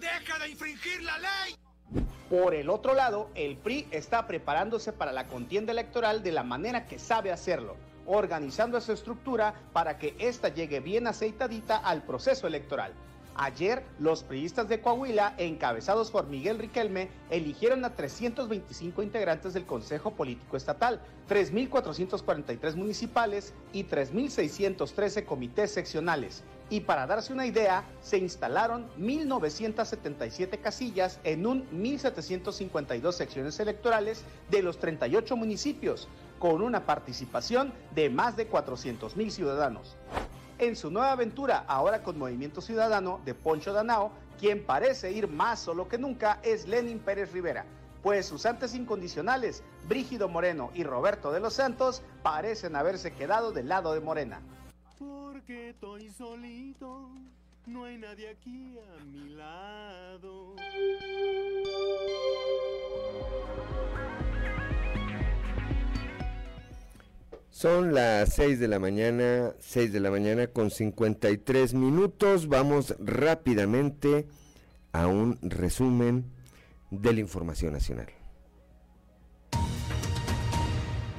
¡Deja de infringir la ley! Por el otro lado, el PRI está preparándose para la contienda electoral de la manera que sabe hacerlo, organizando su estructura para que ésta llegue bien aceitadita al proceso electoral. Ayer, los priistas de Coahuila, encabezados por Miguel Riquelme, eligieron a 325 integrantes del Consejo Político Estatal, 3.443 municipales y 3.613 comités seccionales. Y para darse una idea, se instalaron 1.977 casillas en un 1.752 secciones electorales de los 38 municipios, con una participación de más de 400.000 ciudadanos en su nueva aventura, ahora con Movimiento Ciudadano de Poncho Danao, quien parece ir más solo que nunca es Lenin Pérez Rivera. pues sus antes incondicionales, Brígido Moreno y Roberto de los Santos, parecen haberse quedado del lado de Morena. Porque estoy solito, no hay nadie aquí a mi lado. Son las 6 de la mañana, 6 de la mañana con 53 minutos. Vamos rápidamente a un resumen de la información nacional.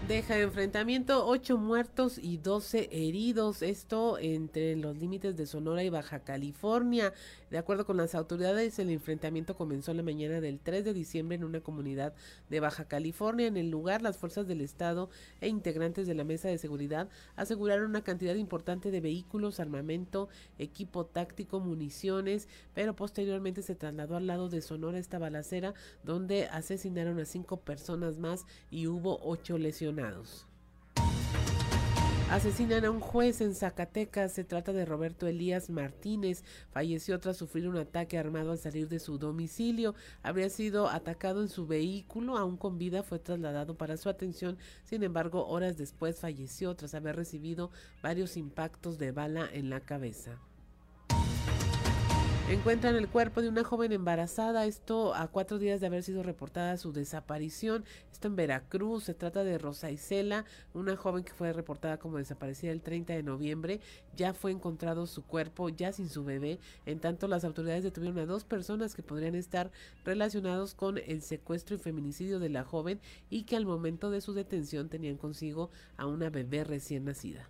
Deja enfrentamiento, 8 muertos y 12 heridos. Esto entre los límites de Sonora y Baja California. De acuerdo con las autoridades, el enfrentamiento comenzó la mañana del 3 de diciembre en una comunidad de Baja California. En el lugar, las fuerzas del Estado e integrantes de la mesa de seguridad aseguraron una cantidad importante de vehículos, armamento, equipo táctico, municiones, pero posteriormente se trasladó al lado de Sonora esta balacera donde asesinaron a cinco personas más y hubo ocho lesionados. Asesinan a un juez en Zacatecas. Se trata de Roberto Elías Martínez. Falleció tras sufrir un ataque armado al salir de su domicilio. Habría sido atacado en su vehículo. Aún con vida fue trasladado para su atención. Sin embargo, horas después falleció tras haber recibido varios impactos de bala en la cabeza. Encuentran el cuerpo de una joven embarazada, esto a cuatro días de haber sido reportada su desaparición, esto en Veracruz, se trata de Rosa Isela, una joven que fue reportada como desaparecida el 30 de noviembre, ya fue encontrado su cuerpo ya sin su bebé, en tanto las autoridades detuvieron a dos personas que podrían estar relacionados con el secuestro y feminicidio de la joven y que al momento de su detención tenían consigo a una bebé recién nacida.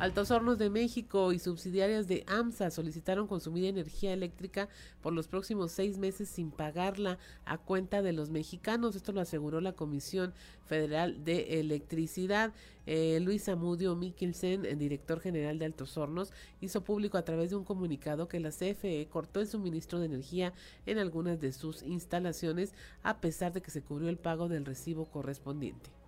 Altos Hornos de México y subsidiarias de AMSA solicitaron consumir energía eléctrica por los próximos seis meses sin pagarla a cuenta de los mexicanos. Esto lo aseguró la Comisión Federal de Electricidad. Eh, Luis Amudio Mikkelsen, el director general de Altos Hornos, hizo público a través de un comunicado que la CFE cortó el suministro de energía en algunas de sus instalaciones a pesar de que se cubrió el pago del recibo correspondiente.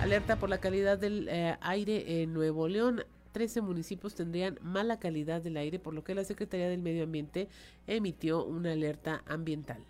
Alerta por la calidad del eh, aire en Nuevo León. 13 municipios tendrían mala calidad del aire, por lo que la Secretaría del Medio Ambiente emitió una alerta ambiental.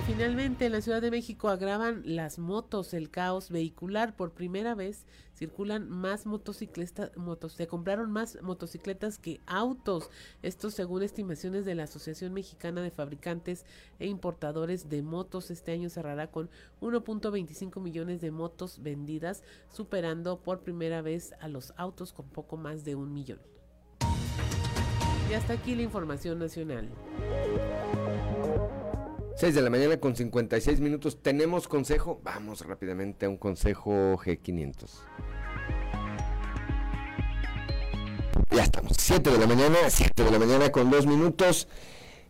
Y finalmente en la Ciudad de México agravan las motos, el caos vehicular. Por primera vez circulan más motocicletas, motos, se compraron más motocicletas que autos. Esto según estimaciones de la Asociación Mexicana de Fabricantes e Importadores de Motos. Este año cerrará con 1.25 millones de motos vendidas, superando por primera vez a los autos con poco más de un millón. Y hasta aquí la información nacional. 6 de la mañana con 56 minutos. ¿Tenemos consejo? Vamos rápidamente a un consejo G500. Ya estamos. 7 de la mañana, 7 de la mañana con 2 minutos.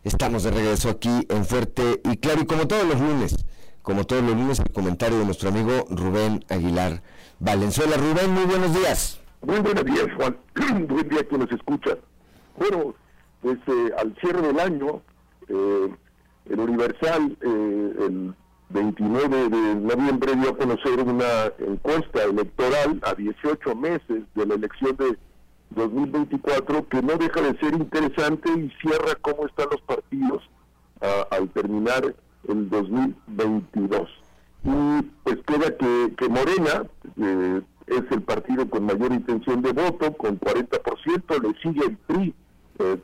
Estamos de regreso aquí en Fuerte y Claro. Y como todos los lunes, como todos los lunes, el comentario de nuestro amigo Rubén Aguilar Valenzuela. Rubén, muy buenos días. Muy buenos días, Juan. Buen día que nos escucha. Bueno, pues eh, al cierre del año, eh, el Universal eh, el 29 de noviembre dio a conocer una encuesta electoral a 18 meses de la elección de 2024 que no deja de ser interesante y cierra cómo están los partidos al terminar el 2022. Y pues queda que, que Morena eh, es el partido con mayor intención de voto, con 40%, le sigue el PRI, eh,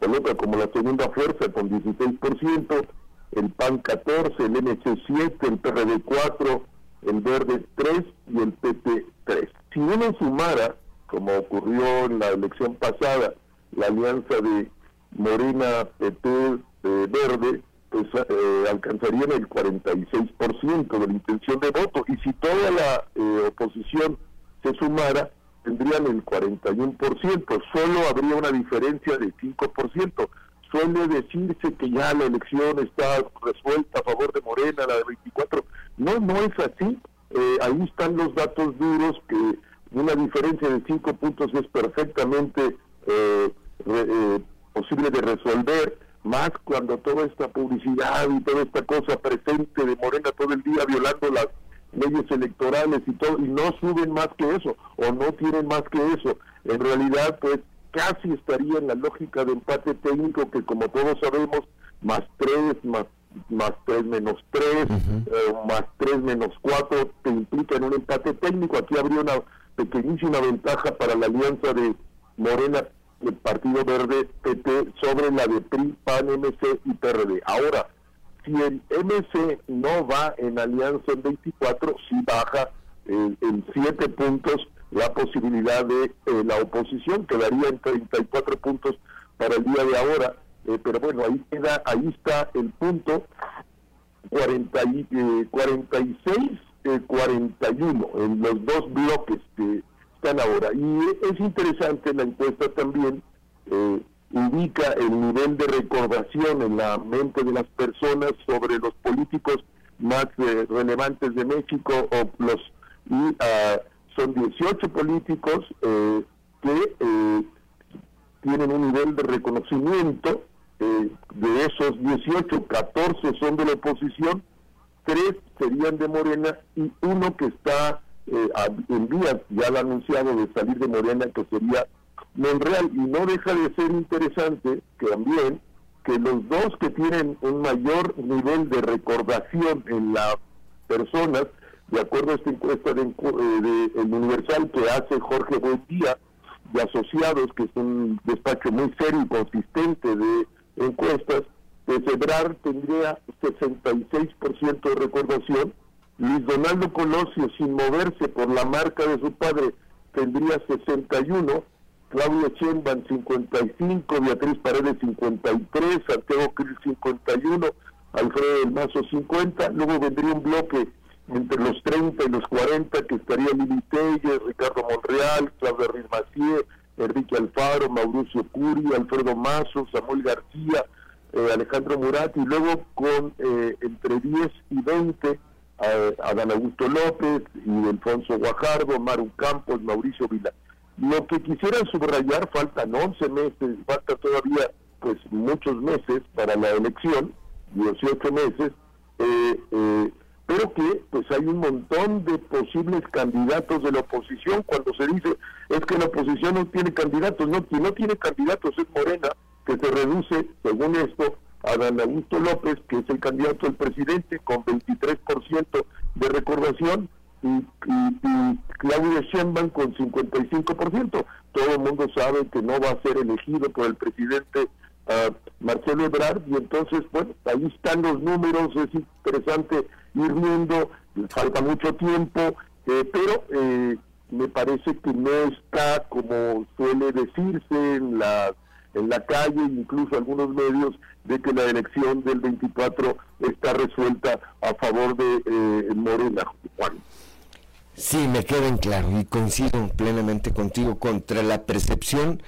coloca como la segunda fuerza con 16%, el PAN 14, el MC 7, el PRD 4, el Verde 3 y el PP 3. Si uno sumara, como ocurrió en la elección pasada, la alianza de Morena, PP, eh, Verde, pues eh, alcanzarían el 46% de la intención de voto. Y si toda la eh, oposición se sumara, tendrían el 41%, solo habría una diferencia de 5%. Suele decirse que ya la elección está resuelta a favor de Morena, la de 24. No, no es así. Eh, ahí están los datos duros que una diferencia de 5 puntos es perfectamente eh, eh, posible de resolver, más cuando toda esta publicidad y toda esta cosa presente de Morena todo el día violando las leyes electorales y todo, y no suben más que eso, o no tienen más que eso. En realidad, pues, casi estaría en la lógica de empate técnico que como todos sabemos, más tres, más más 3 menos 3, eh, más 3 menos 4, te implica en un empate técnico. Aquí habría una pequeñísima ventaja para la alianza de Morena, el Partido Verde, PT, sobre la de PRI, PAN, MC y PRD. Ahora, si el MC no va en alianza en 24, si baja eh, en 7 puntos la posibilidad de eh, la oposición, quedaría en 34 puntos para el día de ahora eh, pero bueno, ahí queda, ahí está el punto 40 y, 46, eh, 41 eh, en los dos bloques que están ahora. Y es interesante la encuesta también, eh, indica el nivel de recordación en la mente de las personas sobre los políticos más relevantes de México o los y ah, son 18 políticos que tienen un nivel de reconocimiento eh, de esos 18, 14 son de la oposición, tres serían de Morena y uno que está eh, en vías, ya lo anunciado, de salir de Morena, que sería Monreal. Y no deja de ser interesante que también que los dos que tienen un mayor nivel de recordación en las personas, de acuerdo a esta encuesta de, eh, de, Universal que hace Jorge Buendía, de asociados, que es un despacho muy serio y consistente de encuestas, de Cebrar tendría 66% de recordación, Luis Donaldo Colosio, sin moverse por la marca de su padre, tendría 61, Claudia Sheinbaum 55, Beatriz Paredes 53, Santiago Krill 51, Alfredo del Mazo 50, luego vendría un bloque entre los 30 y los 40 que estaría Lili Telles, Ricardo Monreal, Claudia Ruiz Macié, Enrique Alfaro, Mauricio Curi, Alfredo Mazo, Samuel García, eh, Alejandro Murat, y luego con eh, entre 10 y 20 a, Dan Augusto López y Alfonso Guajardo, Maru Campos, Mauricio Vila. Lo que quisiera subrayar, faltan 11 meses, falta todavía pues muchos meses para la elección, 18 meses, eh, eh pero que pues hay un montón de posibles candidatos de la oposición. Cuando se dice es que la oposición no tiene candidatos, no, quien no tiene candidatos es Morena, que se reduce, según esto, a Dan Augusto López, que es el candidato del presidente con 23% de recordación, y, y, Claudia Sheinbaum con 55%. Todo el mundo sabe que no va a ser elegido por el presidente uh, Marcelo Ebrard, y entonces, bueno, ahí están los números, es interesante ir viendo, falta mucho tiempo, eh, pero eh, me parece que no está como suele decirse en la en la calle, incluso algunos medios, de que la elección del 24 está resuelta a favor de eh, Morena, Juan. Sí, me queda en claro y coincido plenamente contigo contra la percepción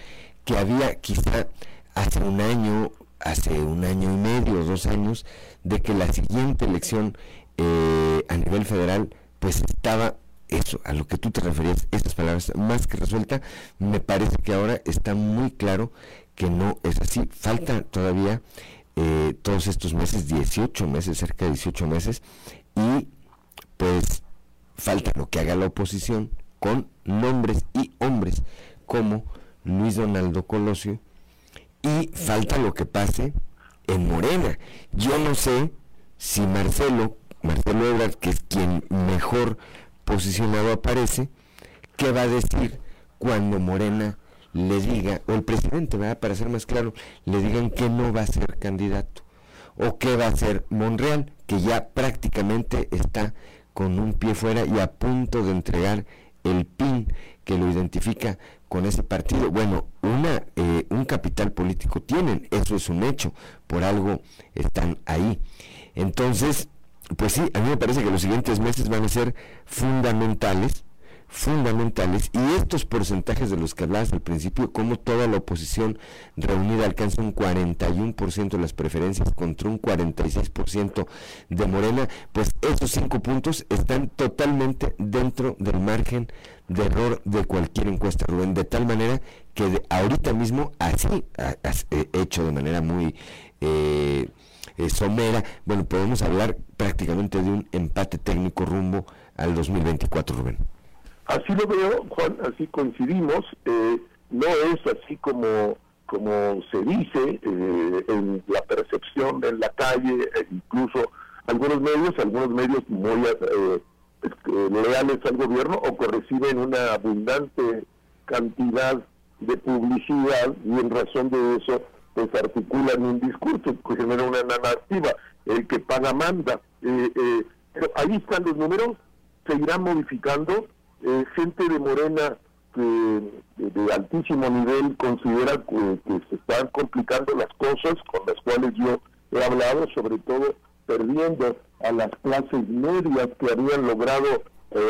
que había quizá hace un año, hace un año y medio, dos años, de que la siguiente elección eh, a nivel federal, pues estaba eso, a lo que tú te referías, estas palabras, más que resuelta, me parece que ahora está muy claro que no es así. Faltan todavía eh, todos estos meses, 18 meses, cerca de 18 meses, y pues falta lo que haga la oposición con nombres y hombres como Luis Donaldo Colosio, y falta lo que pase en Morena. Yo no sé si Marcelo Marcelo Ebrard, que es quien mejor posicionado aparece, ¿qué va a decir cuando Morena le diga, o el presidente, ¿verdad? para ser más claro, le digan que no va a ser candidato? ¿O qué va a hacer Monreal, que ya prácticamente está con un pie fuera y a punto de entregar el PIN que lo identifica con ese partido. Bueno, una, eh, un capital político tienen, eso es un hecho, por algo están ahí. Entonces, pues sí, a mí me parece que los siguientes meses van a ser fundamentales, fundamentales, y estos porcentajes de los que hablabas al principio, como toda la oposición reunida alcanza un 41% de las preferencias contra un 46% de Morena, pues esos cinco puntos están totalmente dentro del margen de error de cualquier encuesta, Rubén, de tal manera que ahorita mismo, así, eh, hecho de manera muy... Eh, eh, somera, bueno, podemos hablar prácticamente de un empate técnico rumbo al 2024, Rubén. Así lo veo, Juan, así coincidimos. Eh, no es así como, como se dice eh, en la percepción en la calle, e incluso algunos medios, algunos medios muy eh, este, leales al gobierno o que reciben una abundante cantidad de publicidad y en razón de eso pues articulan un discurso que genera una narrativa, el que paga manda. Eh, eh, pero ahí están los números, seguirán modificando. Eh, gente de Morena que de, altísimo nivel considera que, se están complicando las cosas con las cuales yo he hablado, sobre todo perdiendo a las clases medias que habían logrado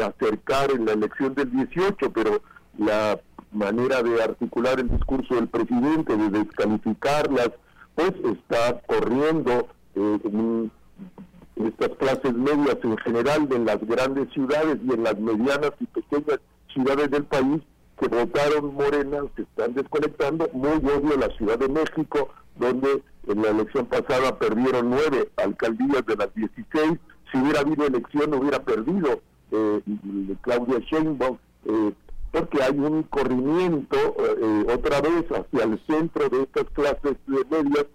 acercar en la elección del 18, pero la manera de articular el discurso del presidente, de descalificarlas, pues está corriendo eh, estas clases medias en general de las grandes ciudades y en las medianas y pequeñas ciudades del país que votaron Morena, se están desconectando, muy obvio la Ciudad de México, donde en la elección pasada perdieron nueve alcaldías de las 16, si hubiera habido elección hubiera perdido eh, Claudia Sheinbaum, eh, porque hay un corrimiento eh, otra vez hacia el centro de estas clases medias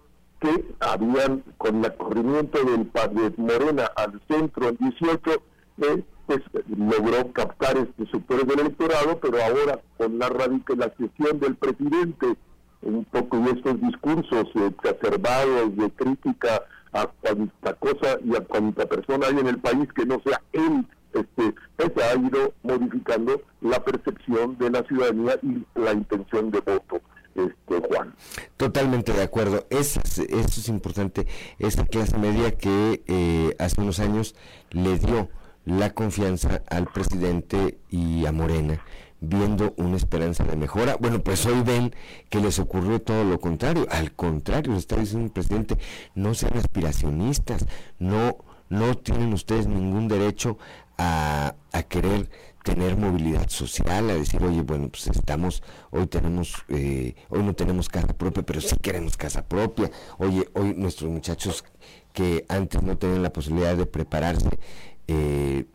que habían con el corrimiento del de Morena al centro en 18 eh, pues logró captar este sector del electorado pero ahora con la radicalización del presidente un poco de estos discursos exacerbados de crítica a cuanta cosa y a cuanta persona hay en el país que no sea él este, se ha ido modificando la percepción de la ciudadanía y la intención de voto. Este, Juan. Totalmente de acuerdo. eso es importante. Esa clase media que eh, hace unos años le dio la confianza al presidente y a Morena, viendo una esperanza de mejora. Bueno, pues hoy ven que les ocurrió todo lo contrario. Al contrario, está diciendo el presidente, no sean aspiracionistas, no, no tienen ustedes ningún derecho a, querer tener movilidad social, a decir, oye, bueno, pues estamos, hoy tenemos, eh, hoy no tenemos casa propia, pero sí queremos casa propia. Oye, hoy nuestros muchachos que antes no tenían la posibilidad de prepararse eh,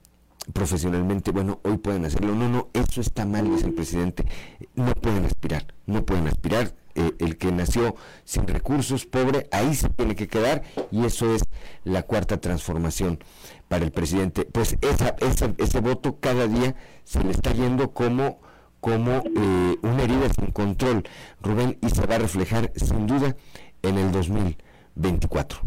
profesionalmente, bueno, hoy pueden hacerlo. No, no, eso está mal, dice el presidente. No pueden aspirar, no pueden aspirar. Eh, el que nació sin recursos, pobre, ahí se tiene que quedar y eso es la cuarta transformación para el presidente. Pues esa, ese voto cada día se le está yendo como, como eh, una herida sin control, Rubén, y se va a reflejar sin duda en el 2024.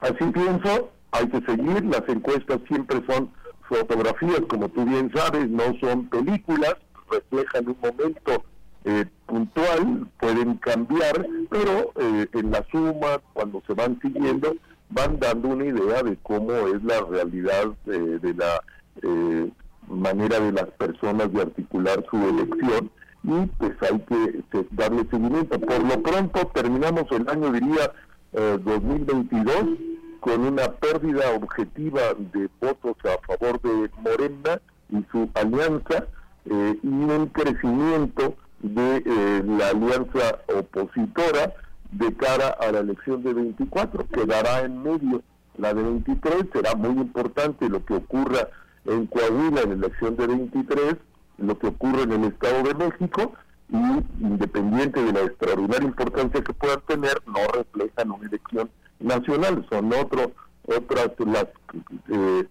Así pienso, hay que seguir, las encuestas siempre son fotografías, como tú bien sabes, no son películas, reflejan un momento eh, puntual, pueden cambiar, pero eh, en la suma, cuando se van siguiendo, van dando una idea de cómo es la realidad eh, de la eh, manera de las personas de articular su elección y pues hay que darle seguimiento. Por lo pronto terminamos el año, diría, 2022 eh, con una pérdida objetiva de votos a favor de Morena y su alianza y un crecimiento de la alianza opositora de cara a la elección de 24. Quedará en medio la de 23, será muy importante lo que ocurra en Coahuila en la elección de 23, lo que ocurre en el Estado de México, y independiente de la extraordinaria importancia que puedan tener, no reflejan una elección nacional, son otro, otras las eh,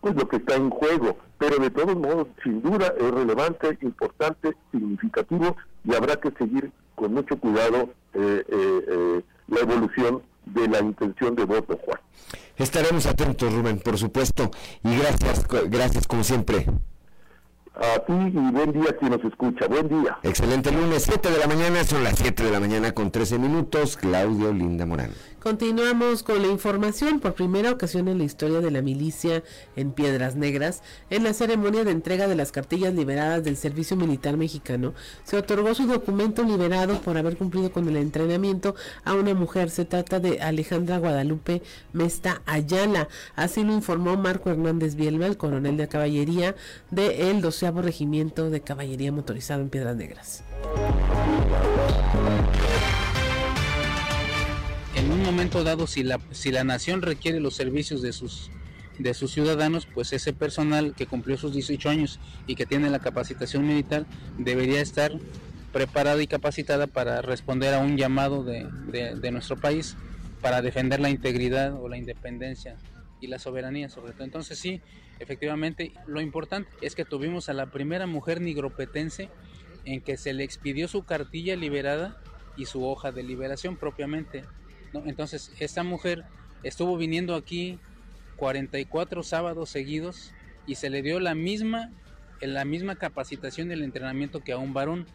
pues lo que está en juego, pero de todos modos, sin duda es relevante, importante, significativo y habrá que seguir con mucho cuidado eh, eh, eh, la evolución de la intención de voto, Juan. Estaremos atentos, Rubén, por supuesto, y gracias, gracias como siempre. A ti y buen día quien nos escucha. Buen día. Excelente lunes, 7 de la mañana, son las 7 de la mañana con 13 minutos. Claudio Linda Morán. Continuamos con la información. Por primera ocasión en la historia de la milicia en Piedras Negras, en la ceremonia de entrega de las cartillas liberadas del Servicio Militar Mexicano, se otorgó su documento liberado por haber cumplido con el entrenamiento a una mujer. Se trata de Alejandra Guadalupe Mesta Ayala. Así lo informó Marco Hernández Bielba, el coronel de caballería del 12 Regimiento de Caballería Motorizado en Piedras Negras. En un momento dado, si la, si la nación requiere los servicios de sus, de sus ciudadanos, pues ese personal que cumplió sus 18 años y que tiene la capacitación militar debería estar preparada y capacitada para responder a un llamado de, de, nuestro país para defender la integridad o la independencia y la soberanía sobre todo. Entonces sí, efectivamente, lo importante es que tuvimos a la primera mujer nigropetense en que se le expidió su cartilla liberada y su hoja de liberación propiamente. Entonces, esta mujer estuvo viniendo aquí 44 sábados seguidos y se le dio la misma, la misma capacitación y el entrenamiento que a un varón.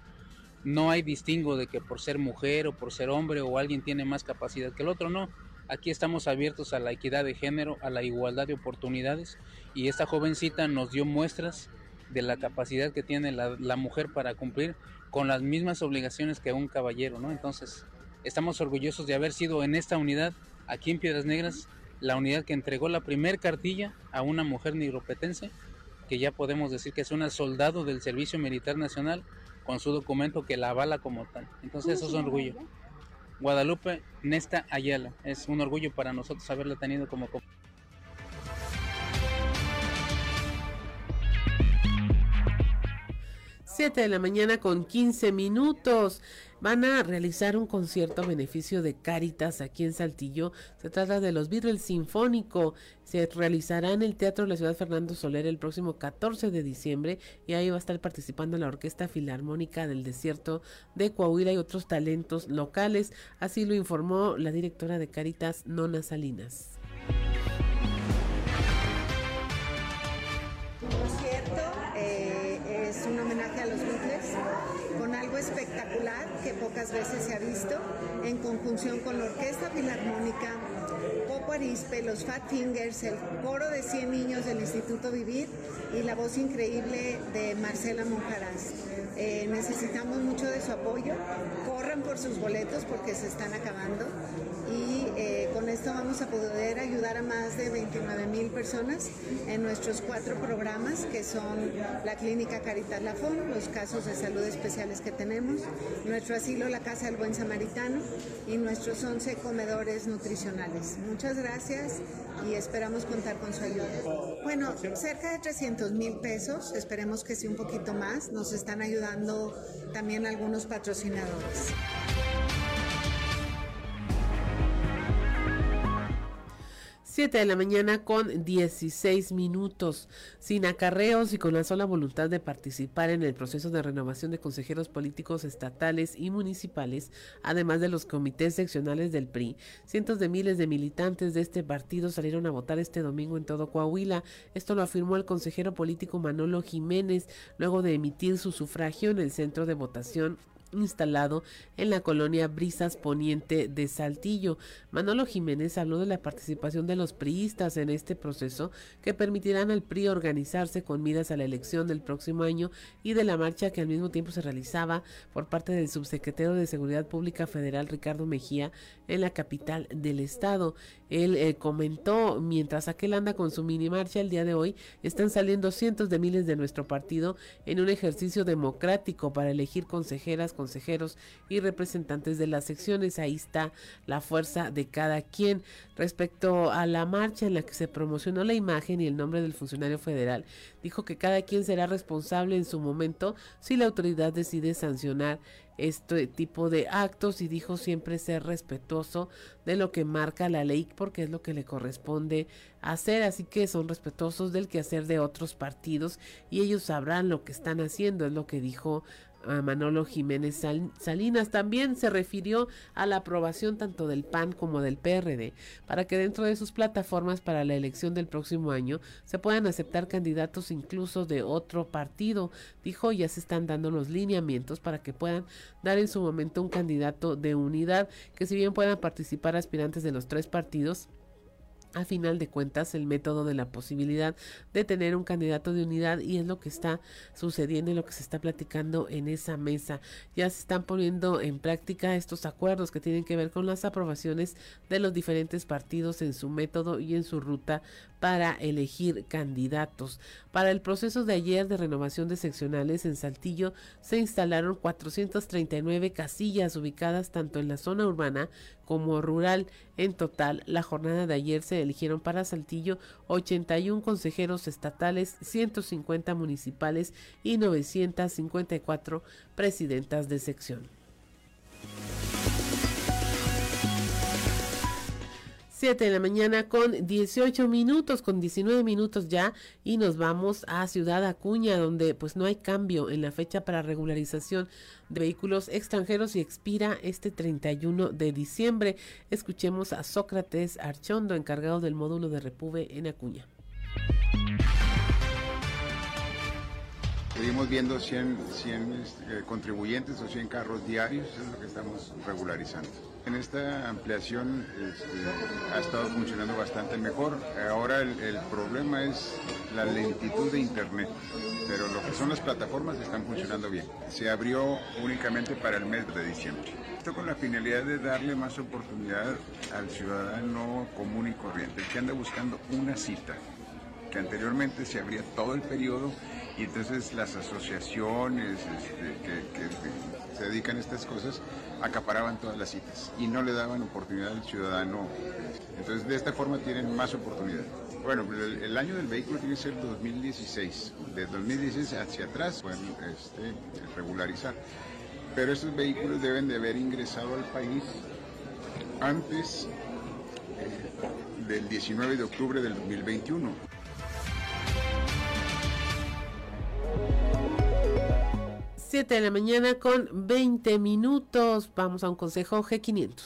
No hay distingo de que por ser mujer o por ser hombre o alguien tiene más capacidad que el otro, no. Aquí estamos abiertos a la equidad de género, a la igualdad de oportunidades y esta jovencita nos dio muestras de la capacidad que tiene la, mujer para cumplir con las mismas obligaciones que un caballero, ¿no? Entonces, estamos orgullosos de haber sido en esta unidad, aquí en Piedras Negras, la unidad que entregó la primer cartilla a una mujer nigropetense, que ya podemos decir que es una soldado del Servicio Militar Nacional con su documento que la avala como tal. Entonces, eso es un orgullo. Guadalupe Nesta Ayala, es un orgullo para nosotros haberla tenido como 7 de la mañana con 15 minutos. Van a realizar un concierto a beneficio de Cáritas aquí en Saltillo. Se trata de los Beatles Sinfónico. Se realizará en el Teatro de la Ciudad Fernando Soler el próximo 14 de diciembre y ahí va a estar participando la Orquesta Filarmónica del Desierto de Coahuila y otros talentos locales. Así lo informó la directora de Cáritas, Nona Salinas. Espectacular que pocas veces se ha visto en conjunción con la Orquesta Filarmónica, Popo Arispe, los Fat Fingers, el coro de 100 niños del Instituto Vivir y la voz increíble de Marcela Monjaraz. Eh, necesitamos mucho de su apoyo, corran por sus boletos porque se están acabando y eh, con esto vamos a poder ayudar a más de 29 mil personas en nuestros cuatro programas que son la Clínica Caritas Lafón, los casos de salud especiales que tenemos, nuestro asilo La Casa del Buen Samaritano y nuestros 11 comedores nutricionales. Muchas gracias y esperamos contar con su ayuda. Bueno, cerca de 300 mil pesos, esperemos que sí un poquito más, nos están ayudando también algunos patrocinadores. 7 de la mañana con 16 minutos, sin acarreos y con la sola voluntad de participar en el proceso de renovación de consejeros políticos estatales y municipales, además de los comités seccionales del PRI. Cientos de miles de militantes de este partido salieron a votar este domingo en todo Coahuila. Esto lo afirmó el consejero político Manolo Jiménez luego de emitir su sufragio en el centro de votación instalado en la colonia Brisas Poniente de Saltillo. Manolo Jiménez habló de la participación de los priistas en este proceso que permitirán al PRI organizarse con miras a la elección del próximo año y de la marcha que al mismo tiempo se realizaba por parte del subsecretario de Seguridad Pública Federal Ricardo Mejía en la capital del estado. Él eh, comentó, mientras aquel anda con su mini marcha el día de hoy, están saliendo cientos de miles de nuestro partido en un ejercicio democrático para elegir consejeras, consejeros y representantes de las secciones. Ahí está la fuerza de cada quien. Respecto a la marcha en la que se promocionó la imagen y el nombre del funcionario federal, dijo que cada quien será responsable en su momento si la autoridad decide sancionar este tipo de actos y dijo siempre ser respetuoso de lo que marca la ley porque es lo que le corresponde hacer, así que son respetuosos del quehacer de otros partidos y ellos sabrán lo que están haciendo, es lo que dijo Manolo Jiménez Salinas. También se refirió a la aprobación tanto del PAN como del PRD para que dentro de sus plataformas para la elección del próximo año se puedan aceptar candidatos incluso de otro partido. Dijo, ya se están dando los lineamientos para que puedan dar en su momento un candidato de unidad, que si bien puedan participar aspirantes de los tres partidos, a final de cuentas el método de la posibilidad de tener un candidato de unidad y es lo que está sucediendo y lo que se está platicando en esa mesa. Ya se están poniendo en práctica estos acuerdos que tienen que ver con las aprobaciones de los diferentes partidos en su método y en su ruta para elegir candidatos. Para el proceso de ayer de renovación de seccionales en Saltillo se instalaron 439 casillas ubicadas tanto en la zona urbana como rural. En total, la jornada de ayer se eligieron para Saltillo 81 consejeros estatales, 150 municipales y 954 presidentas de sección. 7 de la mañana con 18 minutos, con 19 minutos ya, y nos vamos a Ciudad Acuña, donde pues no hay cambio en la fecha para regularización de vehículos extranjeros y expira este 31 de diciembre. Escuchemos a Sócrates Archondo, encargado del módulo de Repube en Acuña. Seguimos viendo 100, 100 este, contribuyentes o 100 carros diarios, eso es lo que estamos regularizando. En esta ampliación este, ha estado funcionando bastante mejor. Ahora el, el, problema es la lentitud de Internet, pero lo que son las plataformas están funcionando bien. Se abrió únicamente para el mes de diciembre. Esto con la finalidad de darle más oportunidad al ciudadano común y corriente, que anda buscando una cita, que anteriormente se abría todo el periodo y entonces las asociaciones este, que, se dedican a estas cosas acaparaban todas las citas y no le daban oportunidad al ciudadano. Entonces de esta forma tienen más oportunidad. Bueno, el, el año del vehículo tiene que ser 2016. De 2016 hacia atrás pueden este, regularizar. Pero estos vehículos deben de haber ingresado al país antes eh, del 19 de octubre del 2021. 7 de la mañana con 20 minutos. Vamos a un consejo G500.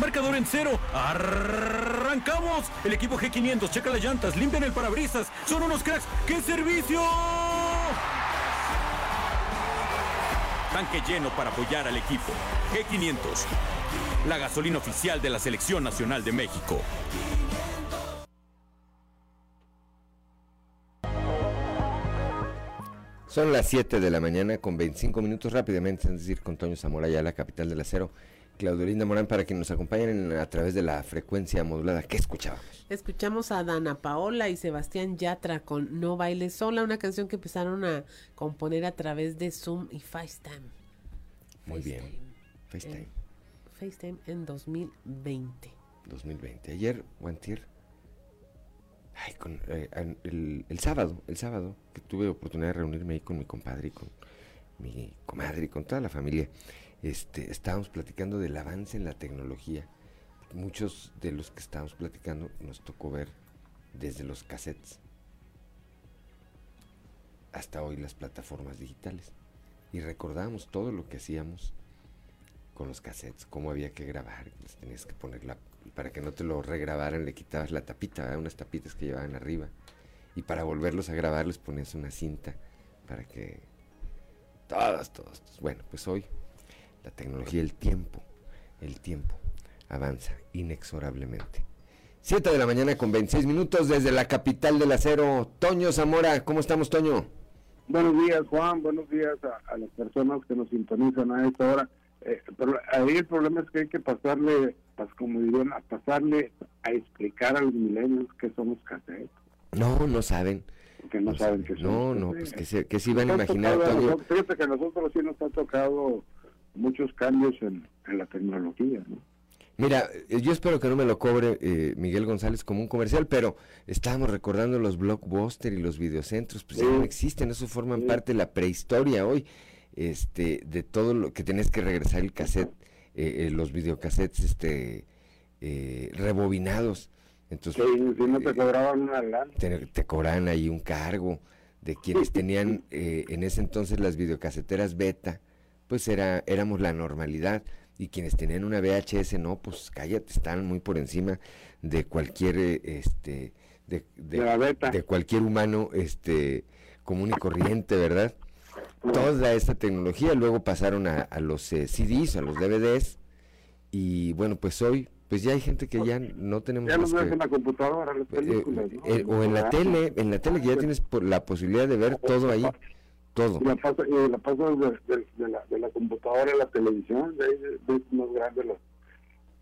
Marcador en cero. Arrancamos. El equipo G500 checa las llantas, limpian el parabrisas. Son unos cracks. ¡Qué servicio! Tanque lleno para apoyar al equipo. G500. La gasolina oficial de la Selección Nacional de México. Son las 7 de la mañana con 25 minutos rápidamente, es decir, con Toño Zamora, ya la capital del acero. Claudio Linda Morán, para que nos acompañen a través de la frecuencia modulada. ¿Qué escuchábamos? Escuchamos a Dana Paola y Sebastián Yatra con No Bailes Sola, una canción que empezaron a componer a través de Zoom y FaceTime. Muy bien. FaceTime. FaceTime en 2020. 2020. Ayer, Wantier, Ay, con, eh, el, sábado, el sábado, que tuve oportunidad de reunirme ahí con mi compadre y con mi comadre y con toda la familia, este, estábamos platicando del avance en la tecnología. Muchos de los que estábamos platicando nos tocó ver desde los cassettes hasta hoy las plataformas digitales. Y recordamos todo lo que hacíamos con los cassettes, cómo había que grabar, les tenías que poner la para que no te lo regrabaran le quitabas la tapita, unas tapitas que llevaban arriba. Y para volverlos a grabar les ponías una cinta para que... Todas, todas. Bueno, pues hoy la tecnología, el tiempo, el tiempo avanza inexorablemente. 7 de la mañana con 26 minutos desde la capital del acero. Toño Zamora, ¿cómo estamos, Toño? Buenos días, Juan. Buenos días a las personas que nos sintonizan a esta hora. Eh, pero ahí el problema es que hay que pasarle, pues como dirían, a pasarle a explicar a los milenios qué son los cassettes. No, no saben. Que no, no saben qué son. No, no, pues que se, que se iban a imaginar. Nosotros, fíjate que a nosotros sí nos ha tocado muchos cambios en, en la tecnología, ¿no? Mira, yo espero que no me lo cobre eh, Miguel González como un comercial, pero estábamos recordando los blockbuster y los videocentros, pues sí. ya no existen, eso forman sí. parte de la prehistoria hoy este, de todo lo que tenés que regresar el cassette, eh, eh, los videocassettes este, eh, rebobinados. Entonces, sí, si no te cobraban una lana. Te, te, cobraban ahí un cargo de quienes tenían (laughs) en ese entonces las videocaseteras beta, pues era, éramos la normalidad. Y quienes tenían una VHS, no, pues cállate, estaban muy por encima de cualquier, este, de, de, de, de cualquier humano, este, común y corriente, ¿verdad? Toda esta tecnología, luego pasaron a, a los eh, CDs, a los DVDs, y bueno, pues hoy, pues ya hay gente que ya no tenemos... Ya no que, en la computadora las películas, eh, eh, o en la tele, en la tele que ya tienes por la posibilidad de ver todo ahí, todo. Y la paso, y la paso de, de, de, la, de la computadora a la televisión, de ahí ves más grande los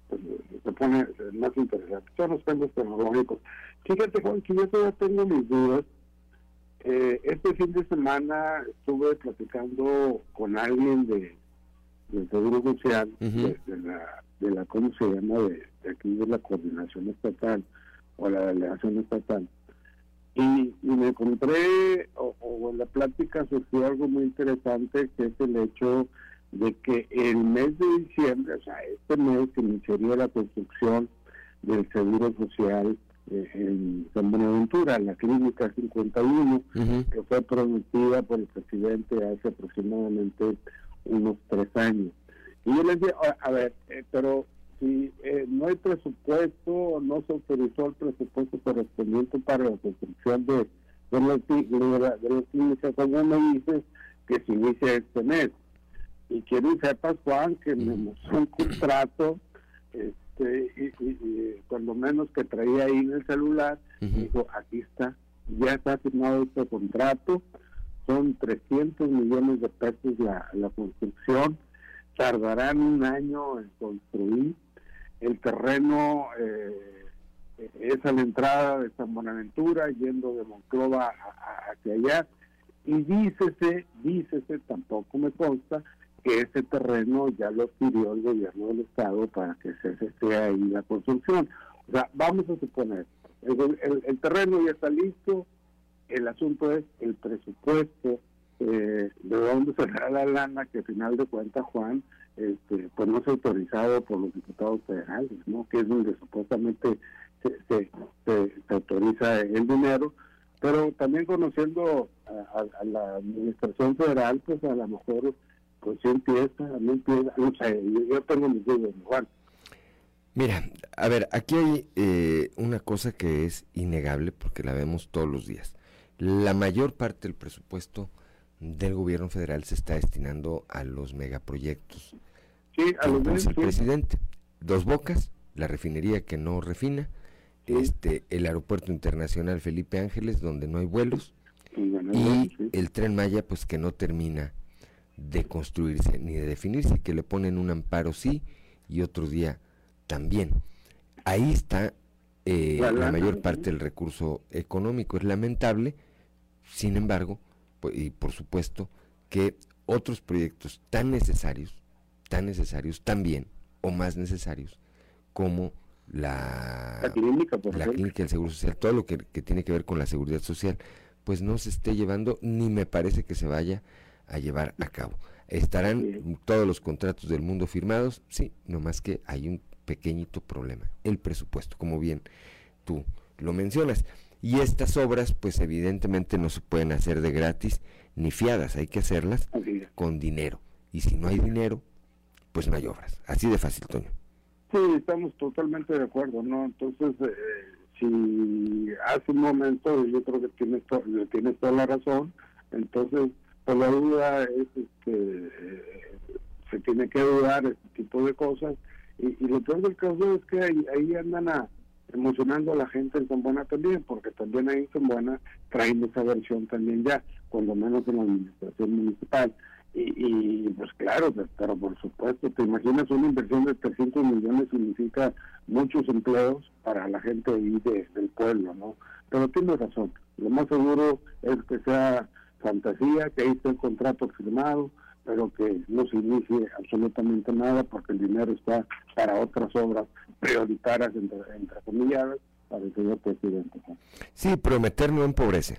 pues, se pone más interesante. Son los cambios tecnológicos. Fíjate, Juan, que yo todavía tengo mis dudas Eh, este fin de semana estuve platicando con alguien de del Seguro Social, de, la, de la, ¿cómo se llama? De, aquí de la coordinación estatal o la delegación estatal. Y, me encontré, o, en la plática surgió algo muy interesante, que es el hecho de que el mes de diciembre, o sea, este mes iniciaría la construcción del Seguro Social eh, en San Buenaventura, la Clínica 51, que fue prometida por el presidente hace aproximadamente unos tres años. Y yo les dije, a, ver, eh, pero si eh, no hay presupuesto, no se autorizó el presupuesto correspondiente para la construcción de, de, la, de, la, clínica, como me dices que se inicia este mes. Y quiero que sepas, Juan, que me mostró un contrato este, y, cuando menos que traía ahí en el celular, dijo, aquí está, ya está firmado este contrato, son 300 millones de pesos la, la construcción, tardarán un año en construir, el terreno eh, es a la entrada de San Buenaventura, yendo de Monclova hacia allá, y dícese, dícese, tampoco me consta, que ese terreno ya lo pidió el gobierno del estado para que se esté ahí la construcción. O sea, vamos a suponer, el, terreno ya está listo, el asunto es el presupuesto, eh, de dónde saldrá la lana que al final de cuentas, Juan, este, pues no es autorizado por los diputados federales, ¿no? Que es donde supuestamente se, se, autoriza el dinero, pero también conociendo a, la administración federal, pues a lo mejor pues sí empieza, no empieza, no sé, yo, tengo mis dudas, Juan. Mira, a ver, aquí hay eh, una cosa que es innegable porque la vemos todos los días. La mayor parte del presupuesto del gobierno federal se está destinando a los megaproyectos. Sí, a los el presidente. Dos Bocas, la refinería que no refina, este, el aeropuerto internacional Felipe Ángeles donde no hay vuelos y el tren Maya pues que no termina de construirse ni de definirse, que le ponen un amparo sí y otro día también. Ahí está eh, la, mayor parte del recurso económico. Es lamentable, sin embargo, pues, y por supuesto que otros proyectos tan necesarios, tan necesarios también, o más necesarios, como la, la clínica, la clínica del Seguro Social, todo lo que, que tiene que ver con la seguridad social, pues no se esté llevando, ni me parece que se vaya a llevar a cabo. ¿Estarán todos los contratos del mundo firmados? Sí, más que hay un pequeñito problema, el presupuesto, como bien tú lo mencionas. Y estas obras, pues evidentemente no se pueden hacer de gratis ni fiadas, hay que hacerlas con dinero. Y si no hay dinero, pues no hay obras. Así de fácil, Toño. Sí, estamos totalmente de acuerdo, ¿no? Entonces, eh, si hace un momento, yo creo que tienes, tienes toda la razón, entonces por la duda es que eh, se tiene que dudar este tipo de cosas y, lo peor del caso es que ahí, andan a, emocionando a la gente en San Buena también porque también ahí en San Buena traen esa versión también ya cuando menos en la administración municipal y, pues claro, pero por supuesto, te imaginas una inversión de 300 millones significa muchos empleos para la gente ahí del pueblo, ¿no? Pero tienes razón, lo más seguro es que sea fantasía, que ahí está el contrato firmado, pero que no se inicie absolutamente nada porque el dinero está para otras obras prioritarias, entre, entre comillas, para el señor presidente. Sí, prometer no empobrece.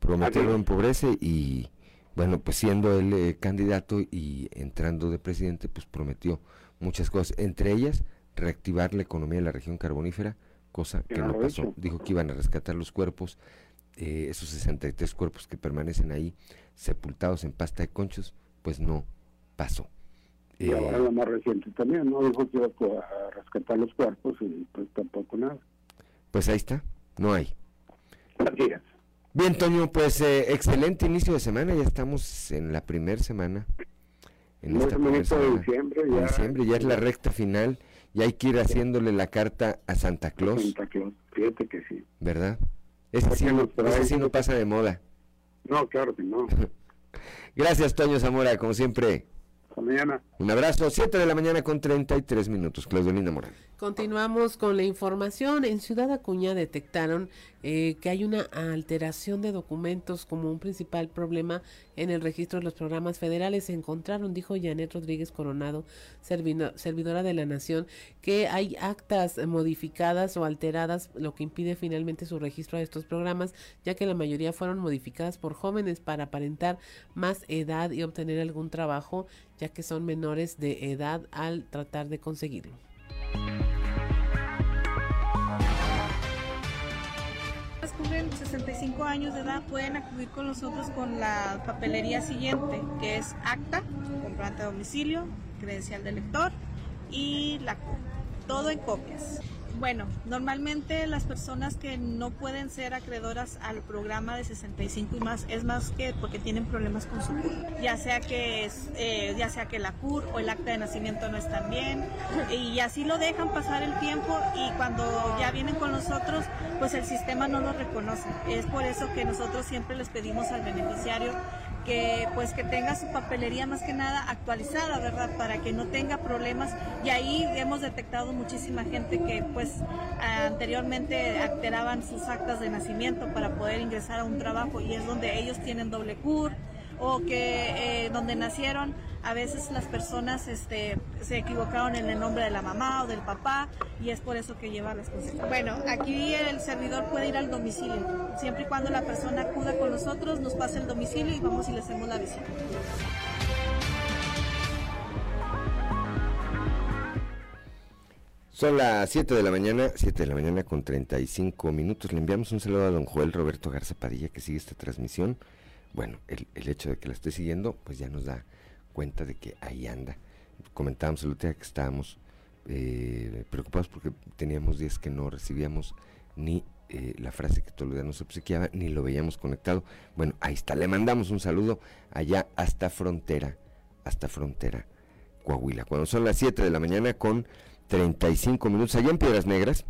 Prometer no empobrece y, bueno, pues siendo él eh, candidato y entrando de presidente, pues prometió muchas cosas, entre ellas reactivar la economía de la región carbonífera, cosa que no pasó. Dijo que iban a rescatar los cuerpos eh, esos 63 cuerpos que permanecen ahí sepultados en pasta de conchos, pues no pasó. Y ahora eh, la más reciente también, ¿no? Dijo que iba a rescatar los cuerpos y pues tampoco nada. Pues ahí está, no hay. Gracias. Bien, Toño, pues eh, excelente inicio de semana, ya estamos en la primera semana. En esta primera semana de diciembre, ya, diciembre, ya es la recta final, y hay que ir haciéndole la carta a Santa Claus. Santa Claus, fíjate que sí. ¿Verdad? Ese sí, no, pasa de moda. No, claro que no. (laughs) Gracias, Toño Zamora, como siempre. Hasta mañana. Un abrazo, 7 de la mañana con 33 minutos. Claudio Linda Morán. Continuamos con la información. En Ciudad Acuña detectaron eh, que hay una alteración de documentos como un principal problema en el registro de los programas federales. Se encontraron, dijo Janet Rodríguez Coronado, servidora de la Nación, que hay actas modificadas o alteradas, lo que impide finalmente su registro de estos programas, ya que la mayoría fueron modificadas por jóvenes para aparentar más edad y obtener algún trabajo, ya que son menores de edad al tratar de conseguirlo. cumplen 65 años de edad pueden acudir con nosotros con la papelería siguiente, que es acta, comprobante de domicilio, credencial de lector y la todo en copias. Bueno, normalmente las personas que no pueden ser acreedoras al programa de 65 y más es más que porque tienen problemas con su CUR, ya sea que es, eh, ya sea que la CUR o el acta de nacimiento no están bien y así lo dejan pasar el tiempo y cuando ya vienen con nosotros, pues el sistema no lo reconoce. Es por eso que nosotros siempre les pedimos al beneficiario que pues que tenga su papelería más que nada actualizada, ¿verdad? Para que no tenga problemas. Y ahí hemos detectado muchísima gente que pues anteriormente alteraban sus actas de nacimiento para poder ingresar a un trabajo y es donde ellos tienen doble CUR o que eh, donde nacieron a veces las personas este, se equivocaron en el nombre de la mamá o del papá y es por eso que lleva las consecuencias. Bueno, aquí el servidor puede ir al domicilio, siempre y cuando la persona acuda con nosotros, nos pasa el domicilio y vamos y le hacemos la visita. Son las 7 de la mañana, 7 de la mañana con 35 minutos. Le enviamos un saludo a don Joel Roberto Garza Padilla que sigue esta transmisión. Bueno, el, hecho de que la esté siguiendo, pues ya nos da cuenta de que ahí anda. Comentábamos el otro día que estábamos eh, preocupados porque teníamos días que no recibíamos ni eh, la frase que día nos obsequiaba, ni lo veíamos conectado. Bueno, ahí está, le mandamos un saludo allá hasta frontera, hasta frontera, Coahuila. Cuando son las 7 de la mañana con 35 minutos, allá en Piedras Negras,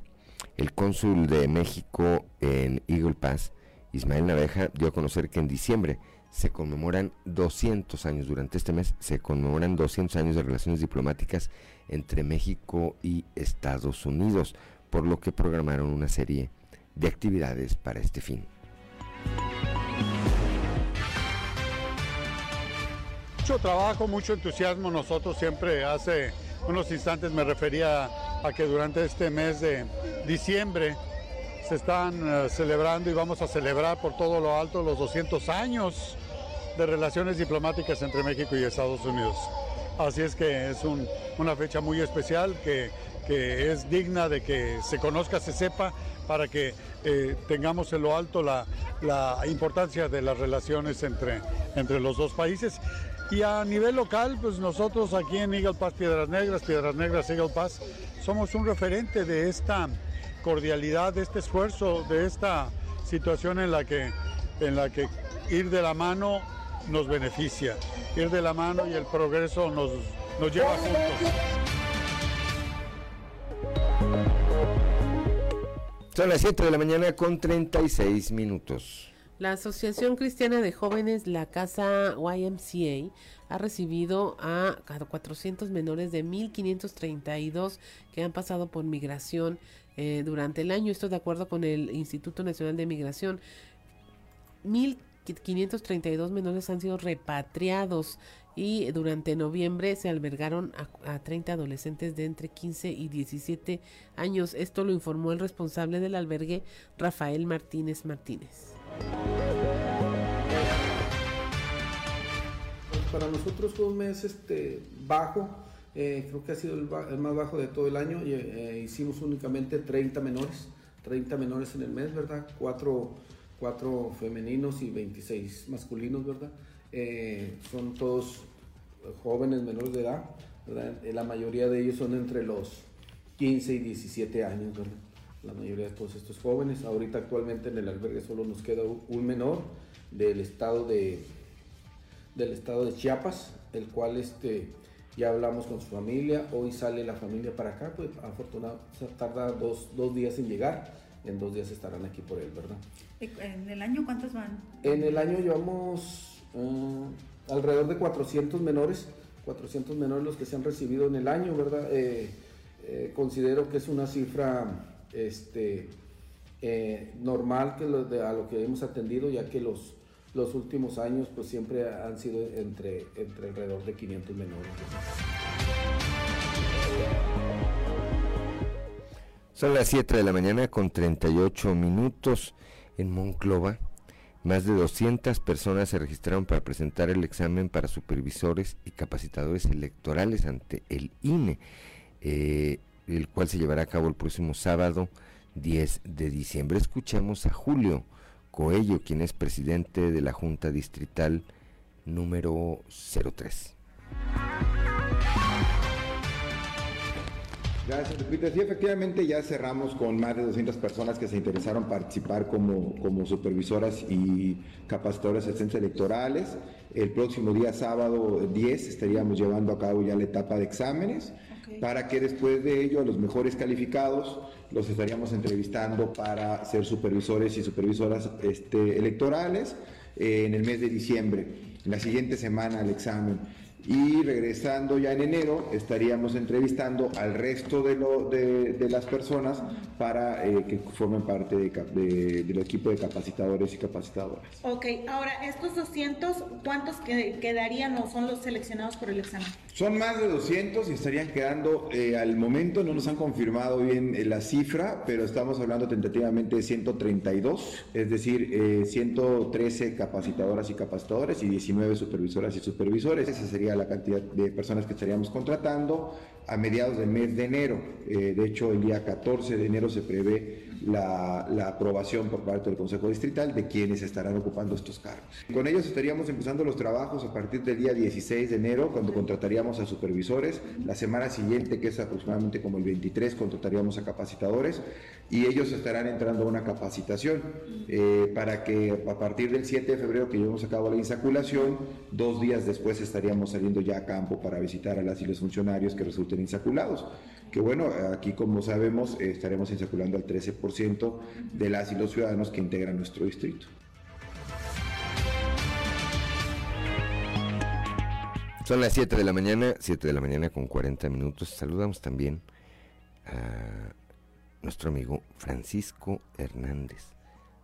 el cónsul de México en Eagle Pass, Ismael Naveja, dio a conocer que en diciembre se conmemoran 200 años, durante este mes se conmemoran 200 años de relaciones diplomáticas entre México y Estados Unidos, por lo que programaron una serie de actividades para este fin. Mucho trabajo, mucho entusiasmo. Nosotros siempre hace unos instantes me refería a que durante este mes de diciembre se están eh, celebrando y vamos a celebrar por todo lo alto los 200 años de relaciones diplomáticas entre México y Estados Unidos. Así es que es una fecha muy especial que, es digna de que se conozca, se sepa, para que eh, tengamos en lo alto la, importancia de las relaciones entre, entre los dos países. Y a nivel local, pues nosotros aquí en Eagle Pass Piedras Negras, Piedras Negras Eagle Pass, somos un referente de esta cordialidad, de este esfuerzo, de esta situación en la que, en la que ir de la mano nos beneficia. Ir de la mano y el progreso nos, nos lleva juntos. Son las 7 de la mañana con 36 minutos. La Asociación Cristiana de Jóvenes, la Casa YMCA, ha recibido a 400 menores de 1.532 que han pasado por migración eh, durante el año. Esto de acuerdo con el Instituto Nacional de Migración. 1.532 menores han sido repatriados y durante noviembre se albergaron a, 30 adolescentes de entre 15 y 17 años. Esto lo informó el responsable del albergue, Rafael Martínez Martínez. Para nosotros fue un mes este, bajo, eh, creo que ha sido el, más bajo de todo el año. eh, hicimos únicamente 30 menores, 30 menores en el mes, ¿verdad? Cuatro cuatro femeninos y 26 masculinos, ¿verdad? Eh, son todos jóvenes menores de edad, ¿verdad? La mayoría de ellos son entre los 15 y 17 años, ¿verdad? La mayoría de todos estos jóvenes. Ahorita actualmente en el albergue solo nos queda un menor del estado de, del estado de Chiapas, el cual este, ya hablamos con su familia, hoy sale la familia para acá, pues afortunadamente tarda dos, dos días en llegar, en dos días estarán aquí por él, ¿verdad? ¿En el año cuántos van? En el año llevamos uh, alrededor de 400 menores 400 menores los que se han recibido en el año, ¿verdad? Eh, eh, considero que es una cifra este, eh, normal que a lo que hemos atendido, ya que los, los últimos años pues siempre han sido entre, entre alrededor de 500 menores. Son las 7 de la mañana con 38 minutos en Monclova. Más de 200 personas se registraron para presentar el examen para supervisores y capacitadores electorales ante el INE, eh, el cual se llevará a cabo el próximo sábado 10 de diciembre. Escuchemos a Julio Coello, quien es presidente de la Junta Distrital número 03. Gracias, Lupita. Sí, efectivamente ya cerramos con más de 200 personas que se interesaron participar como, como supervisoras y capacitadoras asistentes electorales. El próximo día sábado 10 estaríamos llevando a cabo ya la etapa de exámenes para que después de ello a los mejores calificados los estaríamos entrevistando para ser supervisores y supervisoras este, electorales eh, en el mes de diciembre. La siguiente semana el examen y regresando ya en enero estaríamos entrevistando al resto de, lo, de, las personas para eh, que formen parte de, del equipo de capacitadores y capacitadoras. Ok, ahora estos 200, ¿cuántos quedarían o son los seleccionados por el examen? Son más de 200 y estarían quedando eh, al momento, no nos han confirmado bien eh, la cifra, pero estamos hablando tentativamente de 132, es decir, 113 capacitadoras y capacitadores y 19 supervisoras y supervisores. Esa sería la cantidad de personas que estaríamos contratando a mediados del mes de enero. Eh, de hecho, el día 14 de enero se prevé la, aprobación por parte del Consejo Distrital de quienes estarán ocupando estos cargos. Con ellos estaríamos empezando los trabajos a partir del día 16 de enero, cuando contrataríamos a supervisores. La semana siguiente, que es aproximadamente como el 23, contrataríamos a capacitadores y ellos estarán entrando a una capacitación eh, para que a partir del 7 de febrero que llevemos a cabo la insaculación, dos días después estaríamos saliendo ya a campo para visitar a las y los funcionarios que resulten insaculados que bueno, aquí como sabemos estaremos insaculando al 13% de las y los ciudadanos que integran nuestro distrito. Son las 7 de la mañana, 7 de la mañana con 40 minutos. Saludamos también a nuestro amigo Francisco Hernández,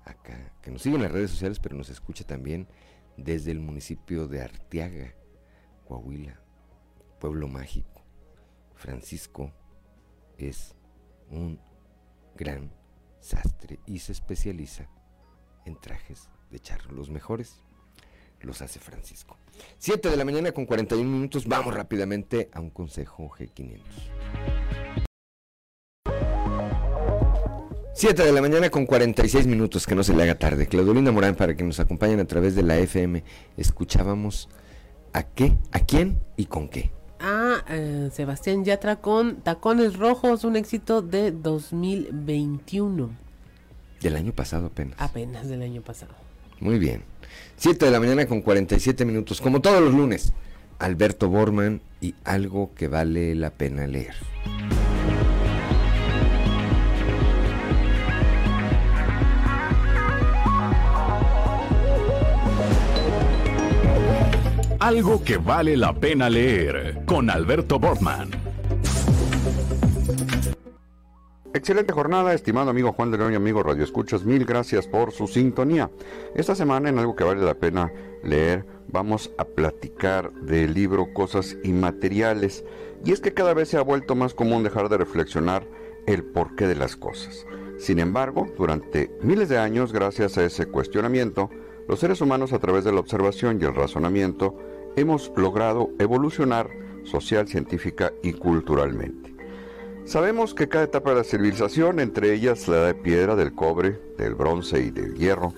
acá, que nos sigue en las redes sociales, pero nos escucha también desde el municipio de Arteaga, Coahuila, pueblo mágico. Francisco es un gran sastre y se especializa en trajes de charro. Los mejores los hace Francisco. 7 de la mañana con 41 minutos. Vamos rápidamente a un consejo G500. 7 de la mañana con 46 minutos, que no se le haga tarde. Claudolina Morán, para que nos acompañen a través de la FM. Escuchábamos a qué, a quién y con qué a eh, Sebastián Yatra con Tacones Rojos, un éxito de 2021. Del año pasado apenas. Apenas del año pasado. Muy bien. 7 de la mañana con 47 minutos, como todos los lunes. Alberto Borman y algo que vale la pena leer. Algo que vale la pena leer con Alberto Bortman. Excelente jornada, estimado amigo Juan de León y amigo Radio Escuchas, mil gracias por su sintonía. Esta semana en algo que vale la pena leer vamos a platicar del libro Cosas Inmateriales y es que cada vez se ha vuelto más común dejar de reflexionar el porqué de las cosas. Sin embargo, durante miles de años, gracias a ese cuestionamiento, los seres humanos a través de la observación y el razonamiento hemos logrado evolucionar social, científica y culturalmente. Sabemos que cada etapa de la civilización, entre ellas la de piedra, del cobre, del bronce y del hierro,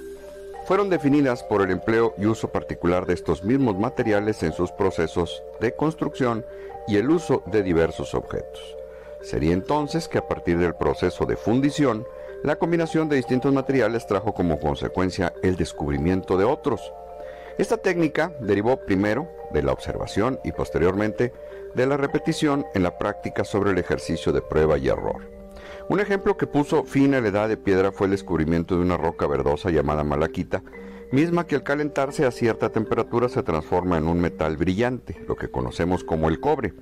fueron definidas por el empleo y uso particular de estos mismos materiales en sus procesos de construcción y el uso de diversos objetos. Sería entonces que a partir del proceso de fundición, la combinación de distintos materiales trajo como consecuencia el descubrimiento de otros, esta técnica derivó primero de la observación y posteriormente de la repetición en la práctica sobre el ejercicio de prueba y error. Un ejemplo que puso fin a la edad de piedra fue el descubrimiento de una roca verdosa llamada malaquita, misma que al calentarse a cierta temperatura se transforma en un metal brillante, lo que conocemos como el cobre.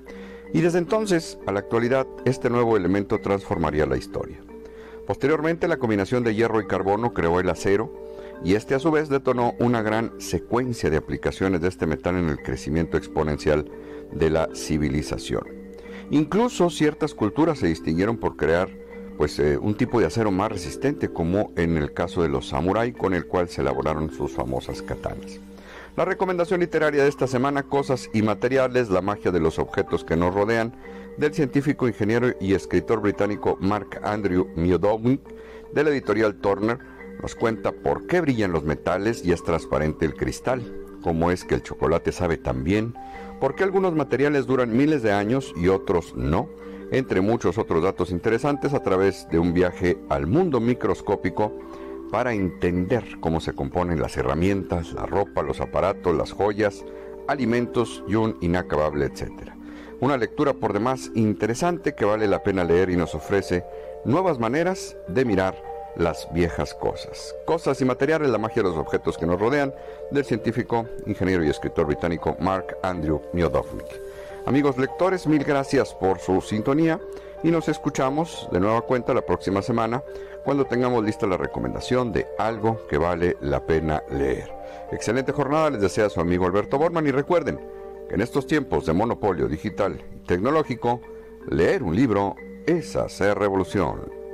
Y desde entonces, a la actualidad, este nuevo elemento transformaría la historia. Posteriormente, la combinación de hierro y carbono creó el acero, y este a su vez detonó una gran secuencia de aplicaciones de este metal en el crecimiento exponencial de la civilización. Incluso ciertas culturas se distinguieron por crear pues eh, un tipo de acero más resistente como en el caso de los samurai con el cual se elaboraron sus famosas katanas. La recomendación literaria de esta semana, Cosas y Materiales, la magia de los objetos que nos rodean, del científico, ingeniero y escritor británico Mark Andrew Miodowick, de la editorial Turner, nos cuenta por qué brillan los metales y es transparente el cristal, cómo es que el chocolate sabe tan bien, por qué algunos materiales duran miles de años y otros no, entre muchos otros datos interesantes a través de un viaje al mundo microscópico para entender cómo se componen las herramientas, la ropa, los aparatos, las joyas, alimentos y un inacabable etcétera. Una lectura por demás interesante que vale la pena leer y nos ofrece nuevas maneras de mirar las viejas cosas. Cosas y materiales, la magia de los objetos que nos rodean, del científico, ingeniero y escritor británico Mark Andrew Miodownik. Amigos lectores, mil gracias por su sintonía y nos escuchamos de nueva cuenta la próxima semana cuando tengamos lista la recomendación de algo que vale la pena leer. Excelente jornada les desea su amigo Alberto Borman y recuerden que en estos tiempos de monopolio digital y tecnológico, leer un libro es hacer revolución.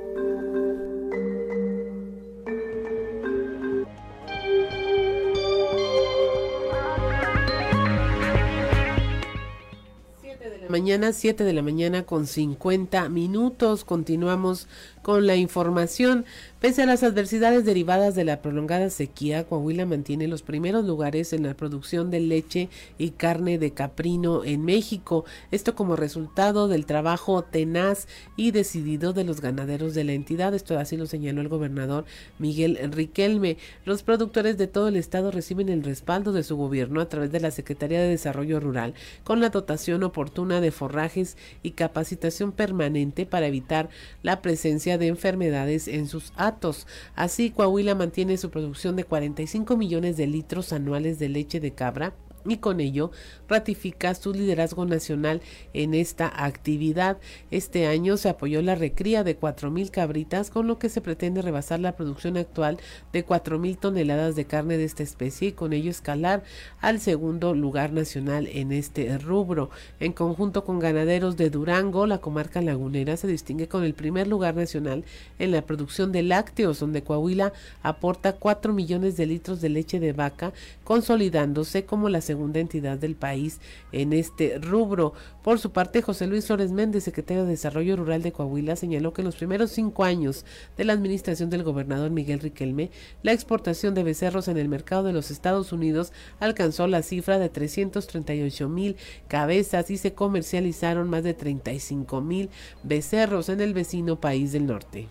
Mañana, 7 de la mañana con 50 minutos. Continuamos con la información. Pese a las adversidades derivadas de la prolongada sequía, Coahuila mantiene los primeros lugares en la producción de leche y carne de caprino en México. Esto como resultado del trabajo tenaz y decidido de los ganaderos de la entidad. Esto así lo señaló el gobernador Miguel Riquelme. Los productores de todo el estado reciben el respaldo de su gobierno a través de la Secretaría de Desarrollo Rural con la dotación oportuna de forrajes y capacitación permanente para evitar la presencia de enfermedades en sus atos. Así, Coahuila mantiene su producción de 45 millones de litros anuales de leche de cabra y con ello ratifica su liderazgo nacional en esta actividad. Este año se apoyó la recría de 4.000 cabritas, con lo que se pretende rebasar la producción actual de 4.000 toneladas de carne de esta especie y con ello escalar al segundo lugar nacional en este rubro. En conjunto con ganaderos de Durango, la comarca lagunera se distingue con el primer lugar nacional en la producción de lácteos, donde Coahuila aporta 4 millones de litros de leche de vaca, consolidándose como la segunda entidad del país en este rubro. Por su parte, José Luis Flores Méndez, secretario de Desarrollo Rural de Coahuila, señaló que en los primeros cinco años de la administración del gobernador Miguel Riquelme, la exportación de becerros en el mercado de los Estados Unidos alcanzó la cifra de 338 mil cabezas y se comercializaron más de 35 mil becerros en el vecino país del norte.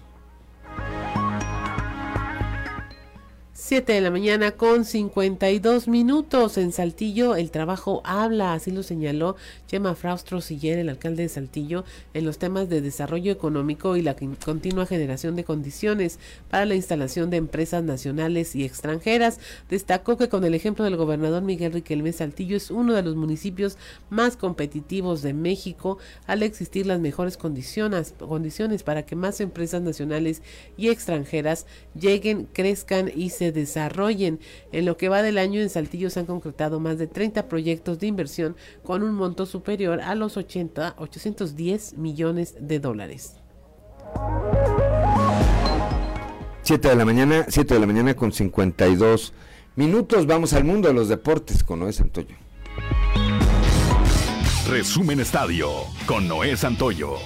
7 de la mañana con 52 minutos en Saltillo. El trabajo habla, así lo señaló Chema Fraustro Siller, el alcalde de Saltillo, en los temas de desarrollo económico y la continua generación de condiciones para la instalación de empresas nacionales y extranjeras. Destacó que con el ejemplo del gobernador Miguel Riquelme, Saltillo es uno de los municipios más competitivos de México al existir las mejores condiciones, condiciones para que más empresas nacionales y extranjeras lleguen, crezcan y se desarrollen. En lo que va del año en Saltillo se han concretado más de 30 proyectos de inversión con un monto superior a los 80, 810 millones de dólares. 7 de la mañana, 7 de la mañana con 52 minutos. Vamos al mundo de los deportes con Noé Santoyo. Resumen Estadio con Noé Santoyo.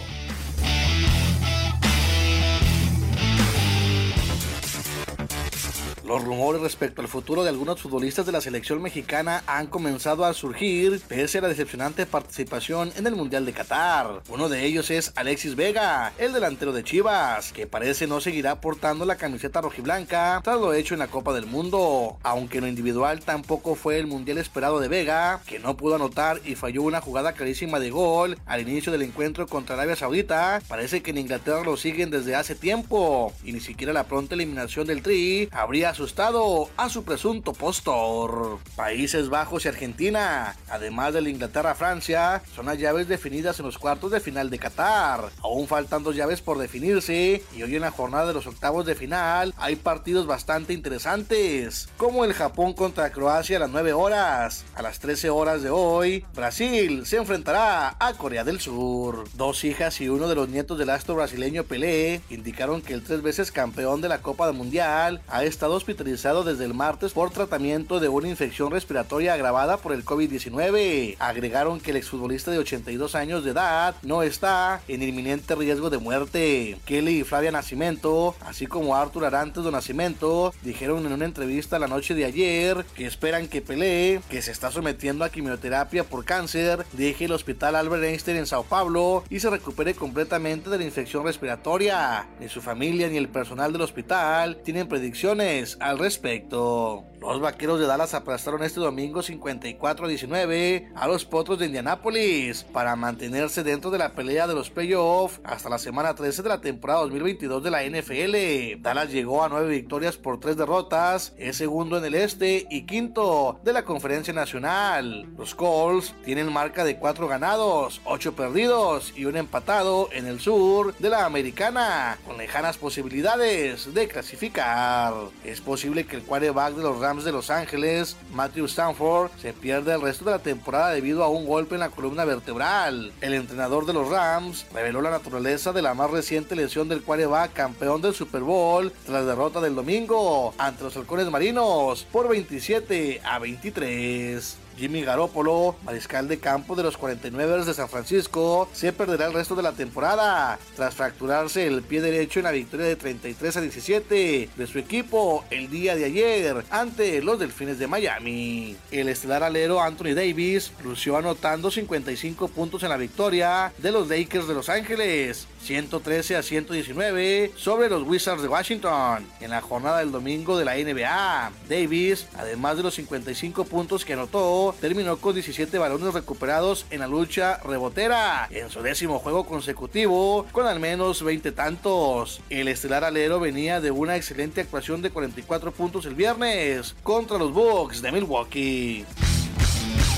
Los rumores respecto al futuro de algunos futbolistas de la selección mexicana han comenzado a surgir pese a la decepcionante participación en el Mundial de Qatar. Uno de ellos es Alexis Vega, el delantero de Chivas, que parece no seguirá portando la camiseta rojiblanca tras lo hecho en la Copa del Mundo. Aunque en lo individual tampoco fue el Mundial esperado de Vega, que no pudo anotar y falló una jugada clarísima de gol al inicio del encuentro contra Arabia Saudita, parece que en Inglaterra lo siguen desde hace tiempo y ni siquiera la pronta eliminación del Tri habría asustado a su presunto postor. Países Bajos y Argentina, además de la Inglaterra-Francia, son las llaves definidas en los cuartos de final de Qatar. Aún faltan dos llaves por definirse y hoy en la jornada de los octavos de final hay partidos bastante interesantes, como el Japón contra Croacia a las 9 horas. A las 13 horas de hoy, Brasil se enfrentará a Corea del Sur. Dos hijas y uno de los nietos del astro brasileño Pelé indicaron que el tres veces campeón de la Copa Mundial ha estado hospitalizado desde el martes por tratamiento de una infección respiratoria agravada por el COVID-19. Agregaron que el exfutbolista de 82 años de edad no está en inminente riesgo de muerte. Kelly y Flavia Nacimiento, así como Arthur Arantes de Nacimiento, dijeron en una entrevista la noche de ayer que esperan que Pelé, que se está sometiendo a quimioterapia por cáncer, deje el hospital Albert Einstein en Sao Paulo y se recupere completamente de la infección respiratoria. Ni su familia ni el personal del hospital tienen predicciones al respecto. Los vaqueros de Dallas aplastaron este domingo 54 a 19 a los potros de Indianápolis para mantenerse dentro de la pelea de los playoffs hasta la semana 13 de la temporada 2022 de la NFL. Dallas llegó a 9 victorias por 3 derrotas, es segundo en el este y quinto de la conferencia nacional. Los Colts tienen marca de 4 ganados, 8 perdidos y un empatado en el sur de la americana, con lejanas posibilidades de clasificar. Es posible que el quarterback de los Rams de Los Ángeles, Matthew Stanford, se pierda el resto de la temporada debido a un golpe en la columna vertebral. El entrenador de los Rams reveló la naturaleza de la más reciente lesión del quarterback campeón del Super Bowl tras la derrota del domingo ante los halcones marinos por 27 a 23. Jimmy Garoppolo, mariscal de campo de los 49ers de San Francisco, se perderá el resto de la temporada tras fracturarse el pie derecho en la victoria de 33 a 17 de su equipo el día de ayer ante los Delfines de Miami. El estelar alero Anthony Davis lució anotando 55 puntos en la victoria de los Lakers de Los Ángeles, 113 a 119 sobre los Wizards de Washington en la jornada del domingo de la NBA. Davis, además de los 55 puntos que anotó, terminó con 17 balones recuperados en la lucha rebotera en su décimo juego consecutivo con al menos 20 tantos. El estelar alero venía de una excelente actuación de 44 puntos el viernes contra los Bucks de Milwaukee.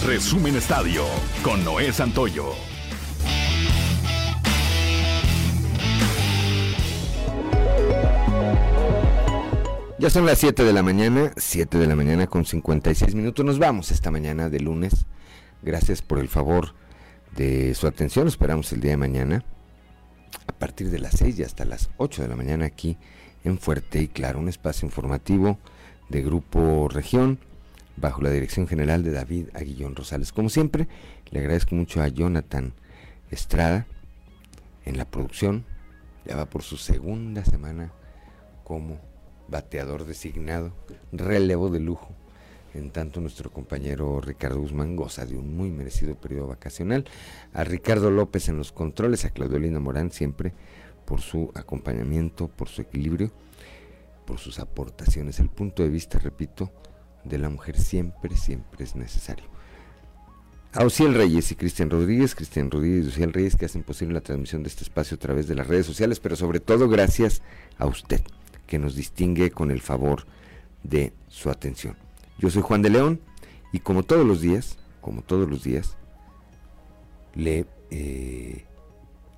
Resumen Estadio con Noé Santoyo. Ya son las 7 de la mañana, 7 de la mañana con 56 minutos. Nos vamos esta mañana de lunes. Gracias por el favor de su atención. Esperamos el día de mañana a partir de las 6 y hasta las 8 de la mañana aquí en Fuerte y Claro, un espacio informativo de Grupo Región bajo la dirección general de David Aguillón Rosales. Como siempre, le agradezco mucho a Jonathan Estrada en la producción. Ya va por su segunda semana como bateador designado, relevo de lujo. En tanto, nuestro compañero Ricardo Guzmán goza de un muy merecido periodo vacacional. A Ricardo López en los controles, a Claudiolina Morán siempre por su acompañamiento, por su equilibrio, por sus aportaciones. El punto de vista, repito, de la mujer siempre, siempre es necesario. A Ociel Reyes y Cristian Rodríguez, Cristian Rodríguez y Ociel Reyes que hacen posible la transmisión de este espacio a través de las redes sociales, pero sobre todo gracias a usted que nos distingue con el favor de su atención. Yo soy Juan de León y como todos los días, como todos los días, le eh,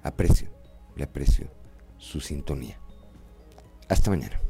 aprecio, le aprecio su sintonía. Hasta mañana.